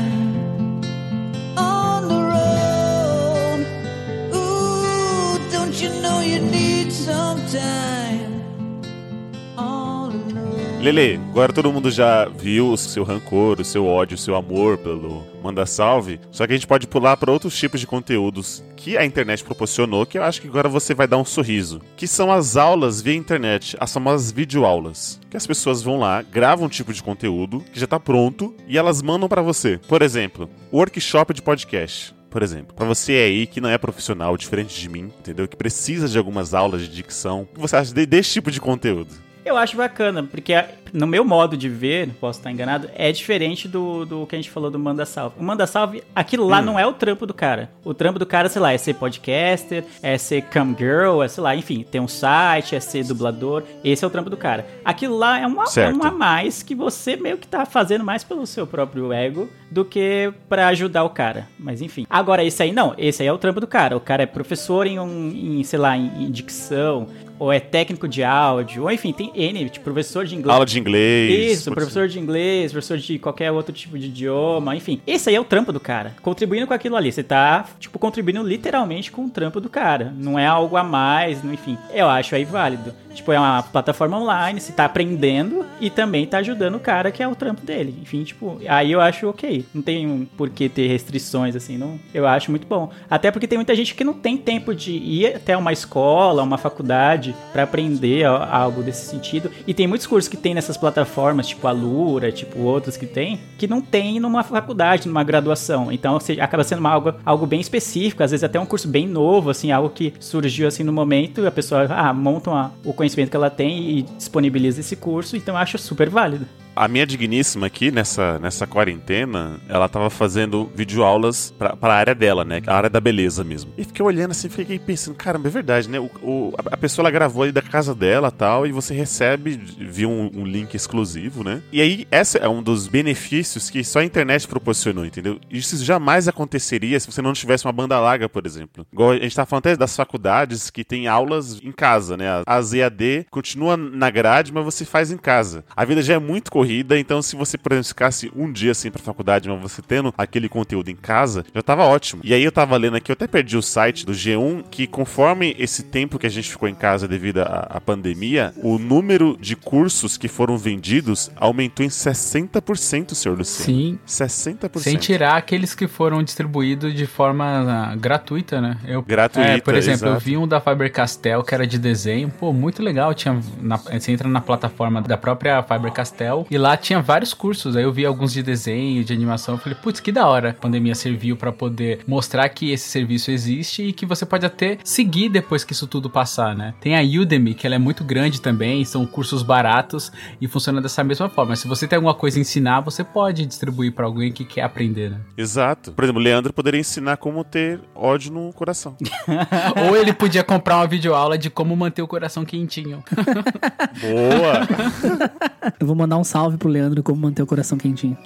Lele, agora todo mundo já viu o seu rancor, o seu ódio, o seu amor pelo Manda Salve. Só que a gente pode pular para outros tipos de conteúdos que a internet proporcionou, que eu acho que agora você vai dar um sorriso. Que são as aulas via internet, as famosas videoaulas. Que as pessoas vão lá, gravam um tipo de conteúdo que já tá pronto e elas mandam para você. Por exemplo, workshop de podcast por exemplo, pra você aí que não é profissional, diferente de mim, entendeu? Que precisa de algumas aulas de dicção, o que você acha de- desse tipo de conteúdo? Eu acho bacana, porque no meu modo de ver, posso estar enganado, é diferente do, do que a gente falou do Manda Salve. O Manda Salve, aquilo lá não é o trampo do cara. O trampo do cara, sei lá, é ser podcaster, é ser cam girl, é sei lá, enfim, ter um site, é ser dublador. Esse é o trampo do cara. Aquilo lá é um, a- é Certo. um a mais que você meio que tá fazendo mais pelo seu próprio ego do que pra ajudar o cara. Mas enfim. Agora, esse aí não, esse aí é o trampo do cara. O cara é professor em, um, em sei lá, em, em dicção, ou é técnico de áudio, ou enfim, tem N, tipo, professor de inglês. Aula de inglês. Isso, professor de inglês, professor de qualquer outro tipo de idioma, enfim. Esse aí é o trampo do cara. Contribuindo com aquilo ali. Você tá, tipo, contribuindo literalmente com o trampo do cara. Não é algo a mais, enfim. Eu acho aí válido. Tipo, é uma plataforma online, você tá aprendendo e também tá ajudando o cara que é o trampo dele. Enfim, tipo, aí eu acho ok. Não tem um por que ter restrições, assim, não. Eu acho muito bom. Até porque tem muita gente que não tem tempo de ir até uma escola, uma faculdade, pra aprender a- algo desse sentido. E tem muitos cursos que tem nessas plataformas, tipo a Lura, tipo outros que tem, que não tem numa faculdade, numa graduação. Então, acaba sendo uma- algo, algo bem específico, às vezes até um curso bem novo, assim, algo que surgiu assim no momento e a pessoa, ah, monta uma- o conhecimento que ela tem e disponibiliza esse curso, então eu acho super válido. A minha digníssima aqui, nessa, nessa quarentena, ela tava fazendo videoaulas pra, pra área dela, né? A área da beleza mesmo. E fiquei olhando assim, fiquei pensando, caramba, é verdade, né? O, o- a a pessoa ela gravou ali da casa dela tal, e você recebe via um, um link exclusivo, né? E aí, esse é um dos benefícios que só a internet proporcionou, entendeu? Isso jamais aconteceria se você não tivesse uma banda larga, por exemplo. Igual a gente tá falando até das faculdades que tem aulas em casa, né? As EAD continua na grade, mas você faz em casa. A vida já é muito corrida, então se você, por exemplo, ficasse um dia assim pra faculdade, mas você tendo aquele conteúdo em casa, já tava ótimo. E aí eu tava lendo aqui, eu até perdi o site do G1, que conforme esse tempo que a gente ficou em casa devido à, à pandemia, o número de cursos que foram vendidos aumentou em 60%, senhor Luciano. Sim. 60%. Sem tirar aqueles que foram distribuídos de forma ah, gratuita, né? Eu, Gratuita, é, por exemplo, eu exato. vi um da Faber-Castell que era de desenho, pô, muito legal. Tinha na- você entra na plataforma da própria Faber-Castell E lá tinha vários cursos. Aí eu vi alguns de desenho, de animação. Eu falei, putz, que da hora. A pandemia serviu pra poder mostrar que esse serviço existe e que você pode até seguir depois que isso tudo passar, né? Tem a Udemy, que ela é muito grande também, são cursos baratos e funciona dessa mesma forma. Se você tem alguma coisa a ensinar, você pode distribuir pra alguém que quer aprender, né? Exato. Por exemplo, o Leandro poderia ensinar como ter ódio no coração. *laughs* Ou ele podia comprar uma videoaula de como manter o coração quentinho. *laughs* Boa! Eu vou mandar um salve pro Leandro como manter o coração quentinho.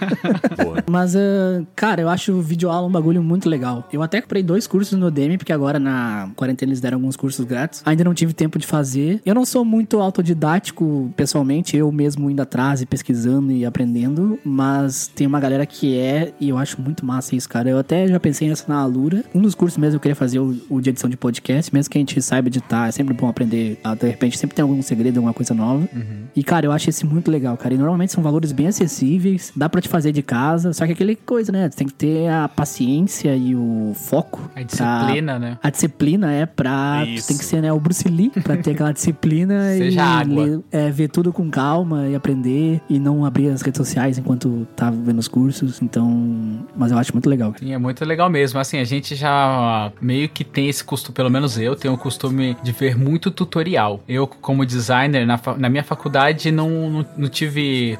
*laughs* Boa. Mas, ah, cara, eu acho o videoaula um bagulho muito legal. Eu até comprei dois cursos no Udemy, porque agora na quarentena eles deram alguns cursos grátis. Ainda não tive tempo de fazer. Eu não sou muito autodidático, pessoalmente, eu mesmo indo atrás e pesquisando e aprendendo, mas tem uma galera que é, e eu acho muito massa isso, cara. Eu até já pensei nessa na Alura. Um dos cursos mesmo eu queria fazer o, o de edição de podcast, mesmo que a gente saiba editar, é sempre bom aprender. ah, De repente, sempre tem algum segredo, alguma coisa nova. E, cara, eu acho esse muito legal, cara. E normalmente são valores bem acessíveis, dá pra te fazer de casa, só que aquele coisa, né? Você tem que ter a paciência e o foco. A pra- disciplina, né? a disciplina é pra. tu Isso. Tem que ser, né, o Bruce Lee pra ter aquela disciplina *laughs* e Seja água. ler- é, ver tudo com calma e aprender e não abrir as redes sociais enquanto tá vendo os cursos. Então. Mas eu acho muito legal. Sim, é muito legal mesmo. Assim, a gente já meio que tem esse costume, pelo menos eu, tenho o costume de ver muito tutorial. Eu, como designer, na, fa- na minha faculdade, não, não, não tive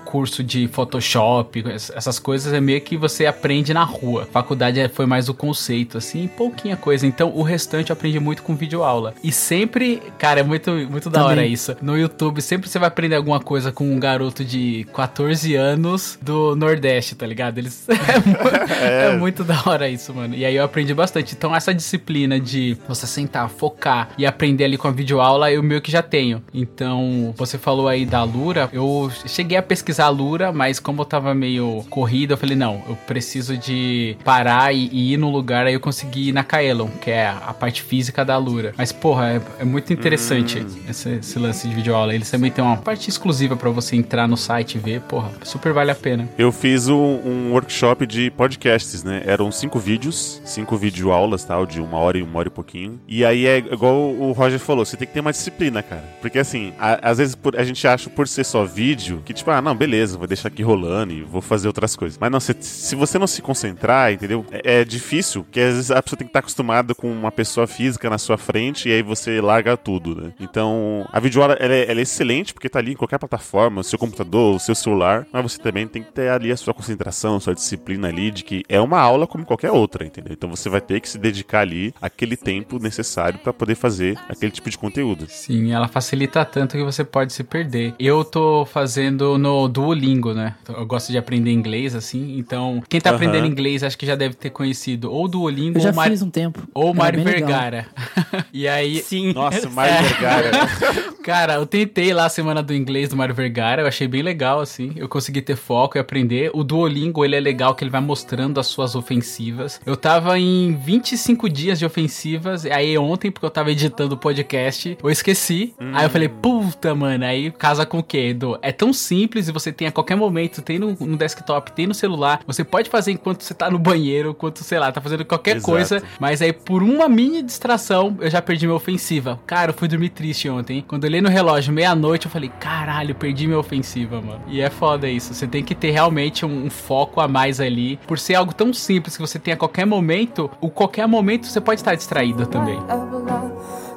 curso de Photoshop, es- essas coisas é meio que você aprende na rua. Faculdade é- foi mais o conceito, assim, pouquinha coisa. Então, o restante eu aprendi muito com videoaula. E sempre, cara, é muito, muito da Também. hora isso. No YouTube, sempre você vai aprender alguma coisa com um garoto de 14 anos do Nordeste, tá ligado? Eles. *laughs* é mu- *laughs* é muito da hora isso, mano. E aí eu aprendi bastante. Então, essa disciplina de você sentar, focar e aprender ali com a videoaula, eu meio que já tenho. Então, você falou aí da Lura. Eu cheguei a pesquisar a Lura, mas como eu tava meio corrido, eu falei, não, eu preciso de parar e, e ir no lugar. Aí eu consegui ir na Kaelon, que é a parte física da Lura. Mas, porra, é, é muito interessante esse, esse lance de videoaula. Eles também têm uma parte exclusiva pra você entrar no site e ver. Porra, super vale a pena. Eu fiz um, um workshop de podcasts, né? Eram cinco vídeos, cinco videoaulas, tal, de uma hora e uma hora e pouquinho. E aí é igual o Roger falou, você tem que ter uma disciplina, cara. Porque assim, a- às vezes por- a gente acha por ser só vídeo, que tipo, ah, não, beleza, vou deixar aqui rolando e vou fazer outras coisas. Mas não, se, se você não se concentrar, entendeu? É, é difícil, porque às vezes a pessoa tem que estar acostumada com uma pessoa física na sua frente e aí você larga tudo, né? Então, a videoaula, ela é, ela é excelente porque tá ali em qualquer plataforma, o seu computador, o seu celular, mas você também tem que ter ali a sua concentração, a sua disciplina ali, de que é uma aula como qualquer outra, entendeu? Então você vai ter que se dedicar ali aquele tempo necessário pra poder fazer aquele tipo de conteúdo. Sim, ela facilita tanto que você pode se perder. Eu tô fazendo no Duolingo, né? Eu gosto de aprender inglês, assim. Então, quem tá aprendendo inglês acho que já deve ter conhecido ou Duolingo Eu já ou Mário, fiz um tempo. ou Era Mário. Vergara. *laughs* e aí, Sim. Nossa, *laughs* Mário Vergara. *laughs* Cara, eu tentei lá a semana do inglês do Mário Vergara, eu achei bem legal, assim. Eu consegui ter foco e aprender. O Duolingo, ele é legal que ele vai mostrando as suas ofensivas. Eu tava em 25 dias de ofensivas, aí ontem, porque eu tava editando o podcast, eu esqueci. Aí eu falei, puta, mano, aí casa com o quê, Edu? É tão simples e você tem a qualquer momento, tem no, no desktop, tem no celular. Você pode fazer enquanto você tá no banheiro, enquanto, sei lá, tá fazendo qualquer Exato. coisa. Mas aí, por uma mini distração, eu já perdi minha ofensiva. Cara, eu fui dormir triste ontem. Quando eu olhei no relógio, meia-noite, eu falei, caralho, perdi minha ofensiva, mano. E é foda isso. Você tem que ter realmente um, um foco a mais ali. Por ser algo tão simples que você tem a qualquer momento, o qualquer momento você pode estar distraído também.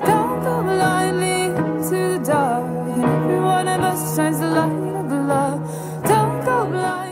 Don't go blindly to the dark. And every one of us shines the light love.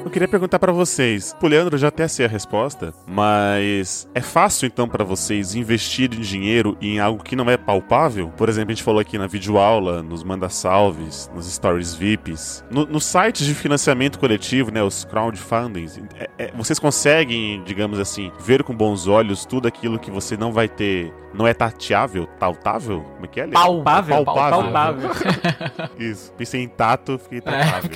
Eu queria perguntar pra vocês. O Leandro já até sei a resposta, mas é fácil então pra vocês investirem dinheiro em algo que não é palpável? Por exemplo, a gente falou aqui na videoaula, nos manda salves, nos stories VIPs, no- nos sites de financiamento coletivo, né, os crowdfundings. é- é- vocês conseguem, digamos assim, ver com bons olhos tudo aquilo que você não vai ter, não é tateável, tautável? Como é que é? Leandro? Palpável, palpável. palpável. *laughs* Isso. Pensei em tato, fiquei É, tatável.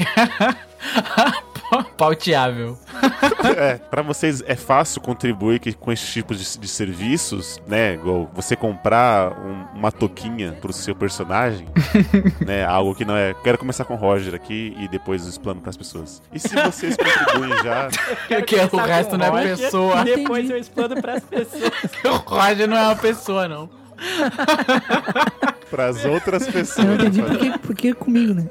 *laughs* *laughs* Pauteável. É, pra vocês é fácil contribuir que- com esses tipos de, de serviços, né? Igual você comprar um- uma touquinha pro seu personagem, *laughs* né? Algo que não é. Quero começar com o Roger aqui e depois eu explano pras pessoas. E se vocês contribuem já, Porque o resto não é pessoa. E depois eu explano pras pessoas. *laughs* O Roger não é uma pessoa, não. Pras outras Eu pessoas. não entendi por que, por que comigo, né?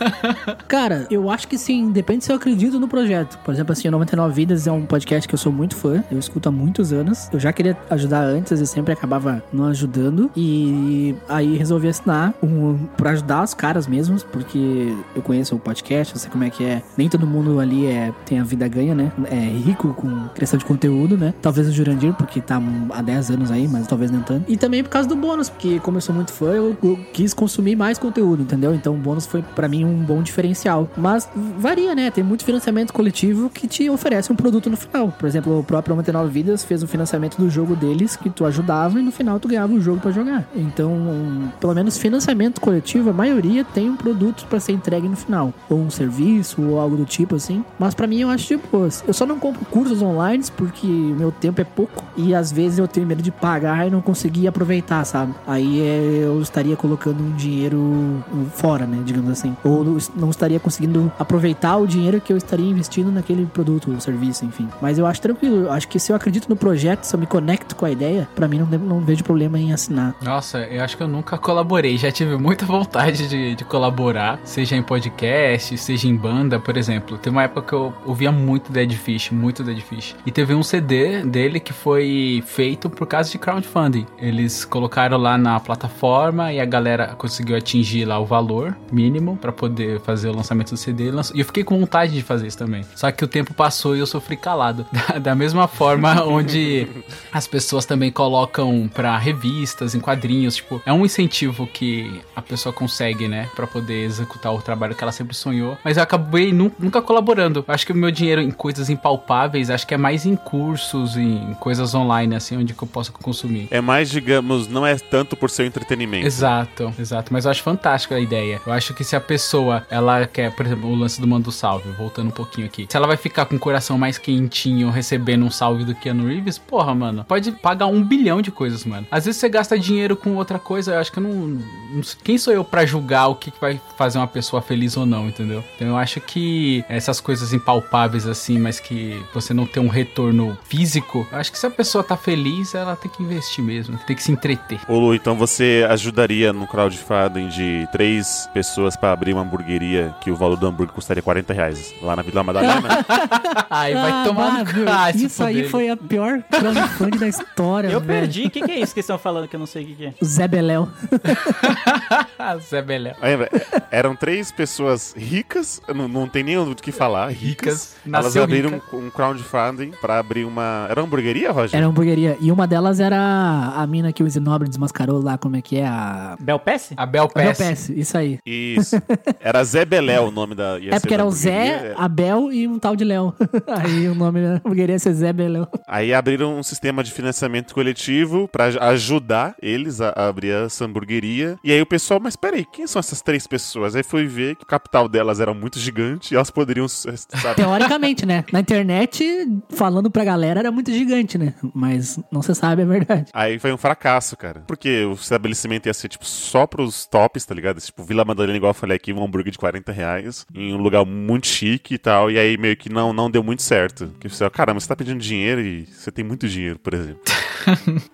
*laughs* Cara, eu acho que sim, depende se eu acredito no projeto. Por exemplo, assim, o 99 Vidas é um podcast que eu sou muito fã, eu escuto há muitos anos. Eu já queria ajudar antes e sempre acabava não ajudando. E aí resolvi assinar um, pra ajudar os caras mesmos, porque eu conheço o podcast, eu sei como é que é. Nem todo mundo ali é, tem a vida ganha, né? É rico com criação de conteúdo, né? Talvez o Jurandir, porque tá há 10 anos aí, mas talvez nem tanto. E também por causa do bônus, porque como eu sou muito fã, eu, eu quis consumir mais conteúdo, entendeu? Então o bônus foi pra mim um bom diferencial. Mas varia, né? Tem muito financiamento coletivo que te oferece um produto no final. Por exemplo, o próprio 99 Vidas fez um financiamento do jogo deles que tu ajudava e no final tu ganhava o jogo pra jogar. Então, um- pelo menos financiamento coletivo, a maioria tem um produto pra ser entregue no final, ou um serviço ou algo do tipo assim. Mas pra mim eu acho de boas. Eu só não compro cursos online porque meu tempo é pouco e às vezes eu tenho medo de pagar e não conseguir aproveitar, sabe? Aí é, eu estaria colocando um dinheiro fora, né, digamos assim. Ou não- estaria conseguindo aproveitar o dinheiro que eu estaria investindo naquele produto ou serviço, enfim. Mas eu acho tranquilo. Eu acho que se eu acredito no projeto, se eu me conecto com a ideia, pra mim não, não vejo problema em assinar. Nossa, eu acho que eu nunca colaborei. Já tive muita *laughs* vontade de, de colaborar, seja em podcast, seja em banda, por exemplo. Teve uma época que eu ouvia muito Dead Fish, muito Dead Fish. E teve um CD dele que foi feito por causa de crowdfunding. Eles colocaram lá na plataforma e a galera conseguiu atingir lá o valor mínimo pra poder fazer o lançamento do CD. e eu fiquei com vontade de fazer isso também. Só que o tempo passou e eu sofri calado. *laughs* Da, da mesma forma *laughs* onde as pessoas também colocam pra revistas, em quadrinhos, tipo, é um incentivo que a pessoa consegue, né, Pra poder executar o trabalho que ela sempre sonhou. Mas eu acabei nu- nunca colaborando. Acho que o meu dinheiro em coisas impalpáveis, acho que é mais em cursos, em coisas online, assim, onde eu posso consumir. É mais, digamos, não é tanto por seu entretenimento. Exato, exato. Mas eu acho fantástica a ideia. Eu acho que se a pessoa, ela quer, por exemplo, o lance do mando salve, voltando um pouquinho aqui. Se ela vai ficar com o coração mais quentinho recebendo um salve do Keanu Reeves, porra, mano, pode pagar um bilhão de coisas, mano. Às vezes você gasta dinheiro com outra coisa, eu acho que eu não. não quem sou eu pra julgar o que que vai fazer uma pessoa feliz ou não, entendeu? Então eu acho que essas coisas impalpáveis assim, mas que você não tem um retorno físico, eu acho que se a pessoa tá feliz, ela tem que investir mesmo, tem que se entreter. Ô Lu, então você ajudaria no crowdfunding de três pessoas pra abrir uma hamburgueria que o valor do hambúrguer custaria 40 reais lá na Vila Madalena? *laughs* Ai, vai Ah, tomar no cu. esse Isso aí foi a pior crowdfunding da história, Eu velho. perdi. O que, que é isso que estão falando que eu não sei o que, que é? O *laughs* Zé Beléu. Ah, Zé Beléu. Lembra? Eram três pessoas ricas, não, não tem nem o que falar, ricas. Ricas. Elas abriram rica. um crowdfunding pra abrir uma. Era uma hamburgueria, Roger? Era uma hamburgueria. E uma delas era a mina que o Zinobre desmascarou lá, como é que é? A. Belpass? A Bel A Bel Pass. Pass, isso aí. Isso. Era Zé Belé o nome da. ia É porque era o Zé, hamburgueria. a Bel e um tal de Léo. *laughs* aí o nome da hamburgueria ia ser Zé Beléu. Aí abriram um sistema de financiamento coletivo pra aj- ajudar eles a, a abrir essa hamburgueria. E aí o pessoal, mas peraí, quem são essas três pessoas? Aí foi ver que o capital delas era muito gigante e elas poderiam, sabe? Teoricamente, né? Na internet, falando pra galera, era muito gigante, né? Mas não se sabe a verdade. Aí foi um fracasso, cara. Porque o estabelecimento ia ser, tipo, só pros tops, tá ligado? Tipo, Vila Madalena, igual eu falei aqui, um hambúrguer de 40 reais, em um lugar muito chique e tal. E aí meio que não, não deu muito certo. Porque você, caramba, você tá pedindo dinheiro e você tem muito dinheiro, por exemplo. *laughs*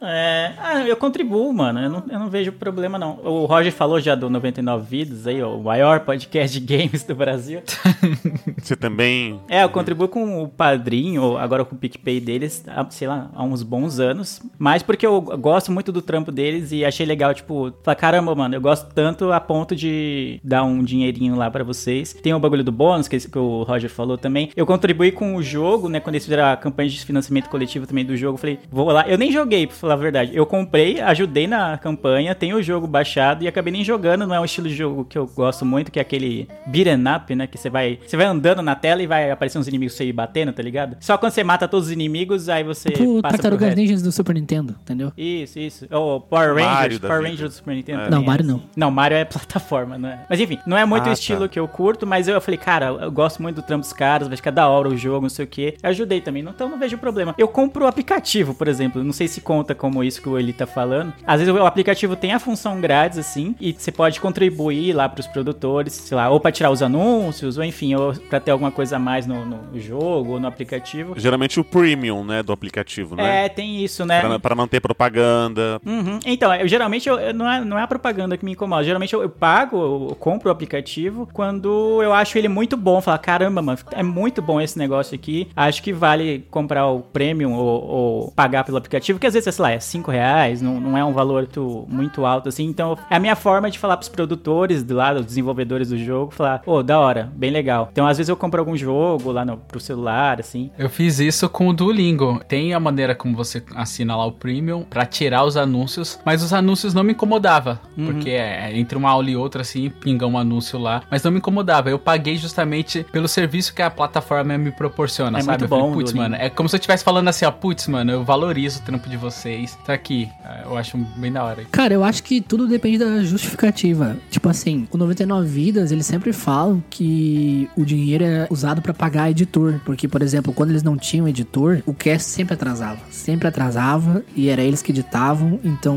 É, ah, eu contribuo, mano. Eu não, eu não vejo problema, não. O Roger falou já do 99 Vidas aí, ó, o maior podcast de games do Brasil. *laughs* Você também. É, eu contribuo com o padrinho, agora com o PicPay deles, há, sei lá, há uns bons anos. Mas porque eu gosto muito do trampo deles e achei legal, tipo, falar, caramba, mano, eu gosto tanto a ponto de dar um dinheirinho lá pra vocês. Tem o bagulho do bônus, que, esse que o Roger falou também. Eu contribuí com o jogo, né, quando eles fizeram a campanha de financiamento coletivo também do jogo. eu Falei, vou lá. Eu nem joguei, pra falar a verdade. Eu comprei, ajudei na campanha, tenho o jogo baixado e acabei nem jogando. Não é um estilo de jogo que eu gosto muito, que é aquele beat'em up, né, que você vai, você vai andando na tela e vai aparecer uns inimigos você ir batendo, tá ligado? Só quando você mata todos os inimigos, aí você Tipo passa pro Tartarugas resto. Ninjas do Super Nintendo, entendeu? Isso, isso. Ou Power Mario Rangers, da Power vida. Rangers do Super Nintendo. É. Não, Mario assim. não. Não, Mario é plataforma, não é? Mas enfim, não é muito Ah, o estilo tá. que eu curto, mas eu, eu falei, cara, eu gosto muito do trampo dos caras, vai ficar da hora o jogo, não sei o quê. Eu ajudei também, então não vejo problema. Eu compro o aplicativo, por exemplo, não sei se conta como isso que o Eli tá falando. Às vezes o aplicativo tem a função grátis, assim, e você pode contribuir lá pros produtores, sei lá, ou pra tirar os anúncios, ou enfim, ou pra ter alguma coisa a mais no, no jogo ou no aplicativo. Geralmente o premium, né, do aplicativo, né? É, tem isso, né? Pra, pra não ter propaganda. Uhum. Então, eu, geralmente eu, não, é, não é a propaganda que me incomoda. Geralmente eu, eu pago, eu, compro o aplicativo quando eu acho ele muito bom. Falar, caramba, mano, é muito bom esse negócio aqui. Acho que vale comprar o premium ou, ou pagar pelo aplicativo, que às vezes, sei lá, é 5 reais, não, não é um valor tu- muito alto assim. Então, é a minha forma de falar pros produtores do lado, desenvolvedores do jogo, falar, pô, da hora, bem legal. Então, às vezes eu compro algum jogo lá no, pro celular, assim. Eu fiz isso com o Duolingo. Tem a maneira como você assina lá o Premium pra tirar os anúncios, mas os anúncios não me incomodava, porque é, entre uma aula e outra assim, pinga um anúncio lá, mas não me incomodava. Eu paguei justamente pelo serviço que a plataforma me proporciona, É sabe? muito Eu falei, bom putz, Duolingo." mano, é como se eu estivesse falando assim, ó, putz, mano, eu valorizo o trampo de vocês. Tá aqui. É, Eu acho bem da hora. Cara, eu acho que tudo depende da justificativa. Tipo assim, o 99 Vidas, eles sempre falam que o dinheiro é usado pra pagar editor. Porque, por exemplo, quando eles não tinham editor, o cast sempre atrasava. Sempre atrasava e era eles que editavam. Então,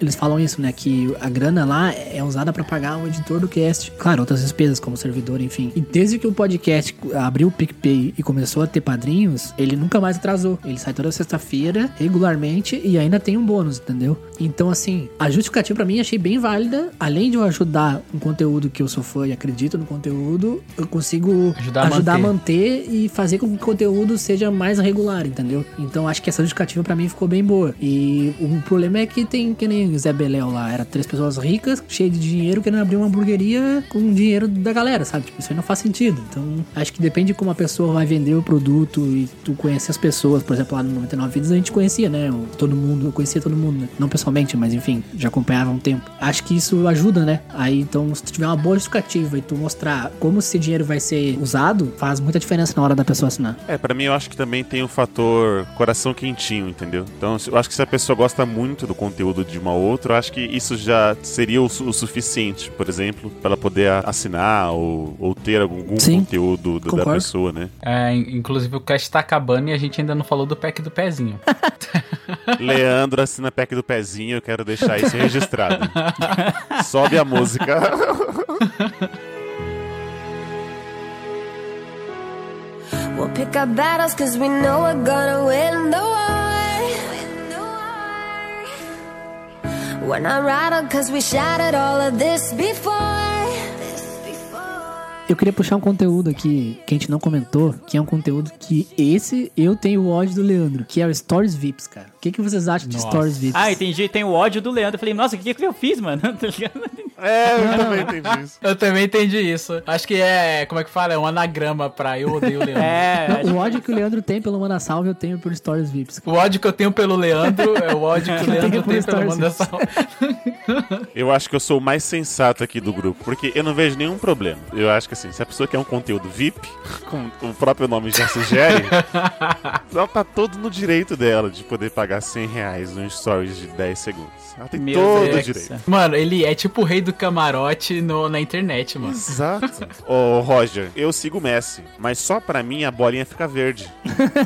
eles falam isso, né? Que a grana lá é usada pra pagar o editor do cast. Claro, outras despesas, como servidor, enfim. E desde que o podcast abriu o PicPay e começou a ter padrinhos, ele nunca mais atrasou. Ele sai toda sexta-feira, regularmente, e ainda tem um bônus, entendeu? Então, assim, a justificativa pra mim achei bem válida. Além de eu ajudar um conteúdo que eu sou fã e acredito no conteúdo, eu consigo Ajudar a ajudar a manter. manter e fazer com que o conteúdo seja mais regular, entendeu? Então acho que essa justificativa pra mim ficou bem boa. E o problema é que tem que nem o Zé Beléu lá, era três pessoas ricas, cheias de dinheiro, querendo abrir uma hamburgueria com dinheiro da galera, sabe? Tipo, isso aí não faz sentido. Então acho que depende de como a pessoa vai vender o produto e tu conhece as pessoas. Por exemplo, lá no 99 Vidas a gente conhecia, né? O- Todo mundo, eu conhecia todo mundo, né? Não pessoalmente, mas enfim, já acompanhava um tempo. Acho que isso ajuda, né? Aí então, se tu tiver uma boa justificativa e tu mostrar como esse dinheiro vai ser usado, faz muita diferença na hora da pessoa assinar. É, pra mim eu acho que também tem o fator coração quentinho, entendeu? Então eu acho que se a pessoa gosta muito do conteúdo de uma outra, acho que isso já seria o, su- o suficiente, por exemplo, pra ela poder assinar ou, ou ter algum, conteúdo do- da concordo. pessoa, né? É, in- inclusive o cast tá acabando e a gente ainda não falou do pack do pezinho. *laughs* Leandro assina pack do pezinho, eu quero deixar isso registrado. *laughs* Sobe a música. We'll pick our battles cause we know we're gonna win the war. We're not rattled cause we shattered all of this before. Eu queria puxar um conteúdo aqui que a gente não comentou, que é um conteúdo que esse eu tenho ódio do Leandro, que é o Stories Vips, cara. O que, que vocês acham de Nossa. Stories Vips? Ah, entendi. Tem o ódio do Leandro. Eu falei, nossa, o que, que eu fiz, mano? *laughs* Tá ligado? é, eu também entendi isso. Eu também entendi isso. Acho que é, como é que fala? É um anagrama pra eu odeio o *laughs* Leandro. é, Não, o ódio que o Leandro tem pelo Manda Salve, eu tenho por Stories Vips. O ódio que eu tenho pelo Leandro é o ódio que o Leandro tem pelo. Manda Salve. Eu acho que eu sou o mais sensato aqui do grupo, porque eu não vejo nenhum problema. Eu acho que assim, se a pessoa quer um conteúdo VIP, *laughs* como o próprio nome já sugere, *laughs* ela tá todo no direito dela de poder pagar 100 reais num stories de 10 segundos. Ela tem Meu todo o Deus. direito. Mano, ele é tipo o rei do camarote no- na internet, mano. Exato. *laughs* Ô, Roger, eu sigo o Messi, mas só pra mim a bolinha fica verde.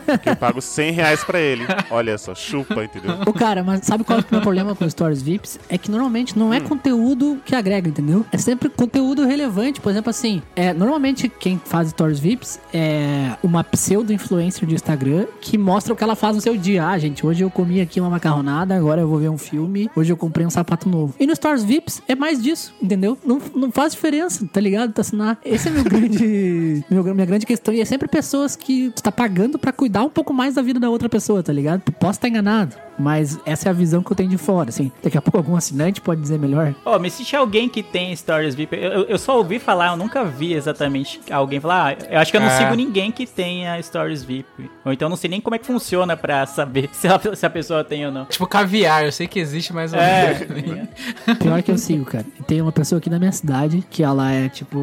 Porque eu pago 100 reais pra ele. Olha só, chupa, entendeu? Ô, cara, mas sabe qual é o meu problema com Stories Vips? É que normalmente não é conteúdo que agrega, entendeu? É sempre conteúdo relevante. Por exemplo, assim, é, normalmente quem faz Stories Vips é uma pseudo-influencer de Instagram que mostra o que ela faz no seu dia. Ah, gente, hoje eu comi aqui uma macarronada, agora eu vou ver um filme, hoje eu comprei um sapato novo. E no Stories Vips é mais disso, entendeu? Não, não faz diferença, tá ligado? Tá assinar. Esse é meu grande. *laughs* meu, minha grande questão. E é sempre pessoas que tu tá pagando pra cuidar um pouco mais da vida da outra pessoa, tá ligado? Posso estar enganado. Mas essa é a visão que eu tenho de fora, assim. Daqui a pouco algum assinante pode dizer melhor. Ô, me existe alguém que tem Stories VIP. Eu, eu- eu só ouvi falar, eu nunca vi exatamente alguém falar. Ah, eu acho que eu não É. sigo ninguém que tenha Stories VIP. Ou então eu não sei nem como é que funciona pra saber *laughs* se a, se a pessoa tem ou não. Tipo caviar, eu sei que existe, mas... É. *laughs* Pior que eu sigo, cara. Tem uma pessoa aqui na minha cidade que ela é, tipo,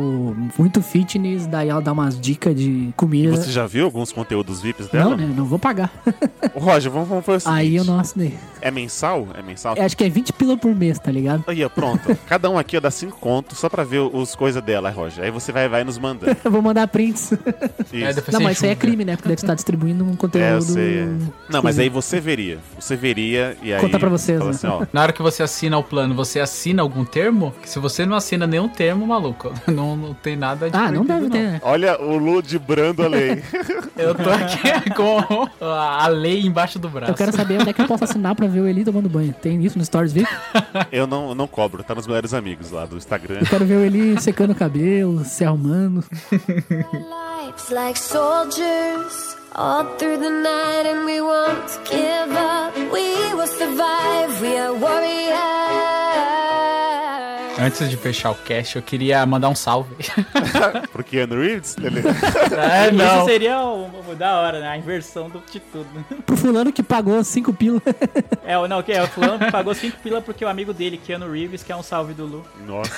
muito fitness, daí ela dá umas dicas de comida. Você já viu alguns conteúdos VIPs dela? Não, né? Não vou pagar. Ô, Roger, vamos, vamos fazer o seguinte. Aí eu não É mensal? É mensal? Eu Acho que é 20 pila por mês, tá ligado? Aí, ó, pronto. *laughs* Cada um aqui ó, dá 5 contos só pra ver os coisas dela, Roger. Aí você vai, vai nos mandando. *laughs* Eu vou mandar prints. Isso. É, Não, mas isso aí é crime, né? Porque deve estar distribuindo um É, conteúdo. eu sei. é. Não, mas aí você veria. Você veria e aí. Conta pra vocês, né? assim, ó. Na hora que você assina o plano, você assina algum termo? Que se você não assina nenhum termo, maluco, *laughs* não, não tem nada de Ah, não deve ter, né? Olha o Lu de brando a lei. Eu tô aqui com a a lei embaixo do braço. Eu quero saber onde é que posso assinar pra ver o Eli tomando banho. Tem isso no Stories VIP? Eu não, não cobro, tá nos melhores amigos lá do Instagram. Eu quero ver o Eli secando o cabelo, se arrumando. lives like soldiers all through the night and we won't give up we will survive we are warriors Antes de fechar o cast, eu queria mandar um salve. *laughs* Pro Keanu Reeves, ele... *laughs* É, não. Isso seria o, o da hora, né? A inversão do, de tudo. *laughs* Pro fulano que pagou cinco pila. É, o- não, que é o fulano que pagou 5 pila porque o amigo dele, Keanu Reeves, quer um salve do Lu. Nossa.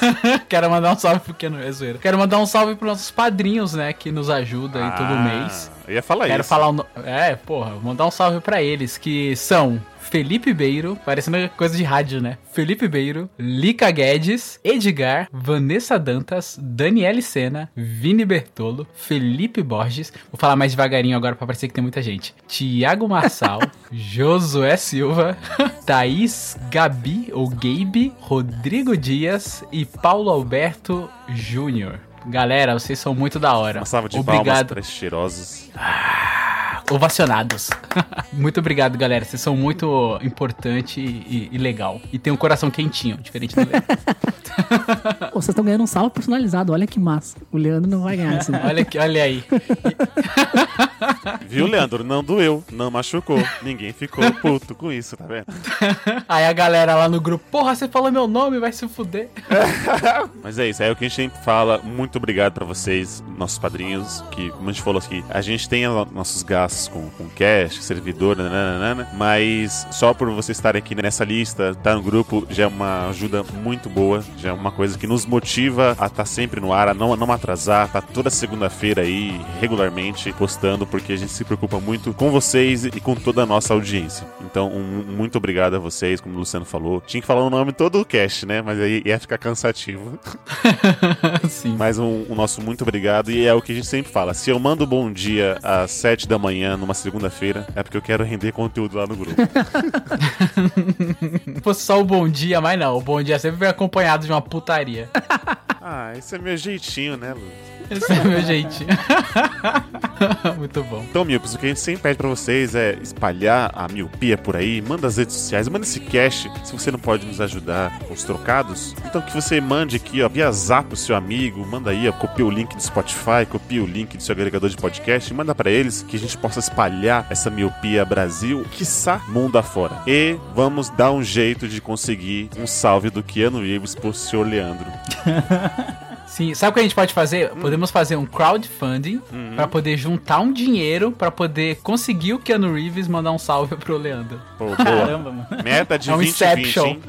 Quero mandar um salve pro Keanu, é zoeira. Quero mandar um salve pros nossos padrinhos, né, que nos ajudam aí todo Ah, mês. Eu ia falar Quero isso. falar o no... É, porra, vou mandar um salve pra eles, que são Felipe Beiro, parecendo coisa de rádio, né? Felipe Beiro, Lica Guedes, Edgar, Vanessa Dantas, Daniele Sena, Vini Bertolo, Felipe Borges. Vou falar mais devagarinho agora pra parecer que tem muita gente. Tiago Marçal, *laughs* Josué Silva, *laughs* Thaís Gabi ou Gabe, Rodrigo Dias e Paulo Alberto Júnior. Galera, vocês são muito da hora. Uma salva de palmas Obrigado. para esses cheirosos. Ovacionados. *laughs* muito obrigado, galera. Vocês são muito importante e, e legal. E tem um coração quentinho, diferente do Leandro. *laughs* Vocês estão ganhando um salve personalizado, olha que massa. O Leandro não vai ganhar isso. olha, aqui, olha aí. *laughs* Viu, Leandro? Não doeu, não machucou. Ninguém ficou *laughs* puto com isso, tá vendo? Aí a galera lá no grupo, porra, você falou meu nome, vai se fuder. *laughs* Mas é isso, é o que a gente sempre fala. Muito obrigado pra vocês, nossos padrinhos, que, como a gente falou aqui, a gente tem nossos gastos com, com cash, servidor, nananana, mas só por vocês estarem aqui nessa lista, estar no grupo, já é uma ajuda muito boa, já é uma coisa que nos motiva a estar sempre no ar, a não, a não atrasar, tá toda segunda-feira aí, regularmente, postando, porque a gente se preocupa muito com vocês e com toda a nossa audiência. Então, um, muito obrigado a vocês, como o Luciano falou. Tinha que falar o nome todo o cast, né? Mas aí ia ficar cansativo. *laughs* Sim. Mais um, um nosso muito obrigado. E é o que a gente sempre fala. Se eu mando bom dia às 7 da manhã, numa segunda-feira, é porque eu quero render conteúdo lá no grupo. *laughs* Se fosse só o bom dia, mas não. O bom dia sempre vem acompanhado de uma putaria. *laughs* ah, esse é meu jeitinho, né, Lu? Esse é meu jeitinho. Muito bom. Então, miopes, o que a gente sempre pede pra vocês é espalhar a miopia por aí, manda as redes sociais, manda esse cast, se você não pode nos ajudar com os trocados, então que você mande aqui, ó, via zap pro seu amigo, manda aí, ó, copia o link do Spotify, copia o link do seu agregador de podcast, manda pra eles, que a gente possa espalhar essa miopia Brasil, quiçá mundo afora. E vamos dar um jeito de conseguir um salve do Keanu Reeves pro senhor Leandro. *laughs* Sim, sabe o que a gente pode fazer? Podemos fazer um crowdfunding pra poder juntar um dinheiro pra poder conseguir o Keanu Reeves mandar um salve pro Leandro. Pô, boa. Caramba, mano. Meta de É um 2020, Inception. hein?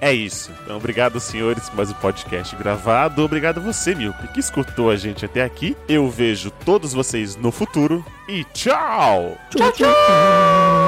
é isso. Então, obrigado, senhores, por mais um podcast gravado. Obrigado a você, Milpe, que escutou a gente até aqui. Eu vejo todos vocês no futuro. E tchau! Tchau, tchau. may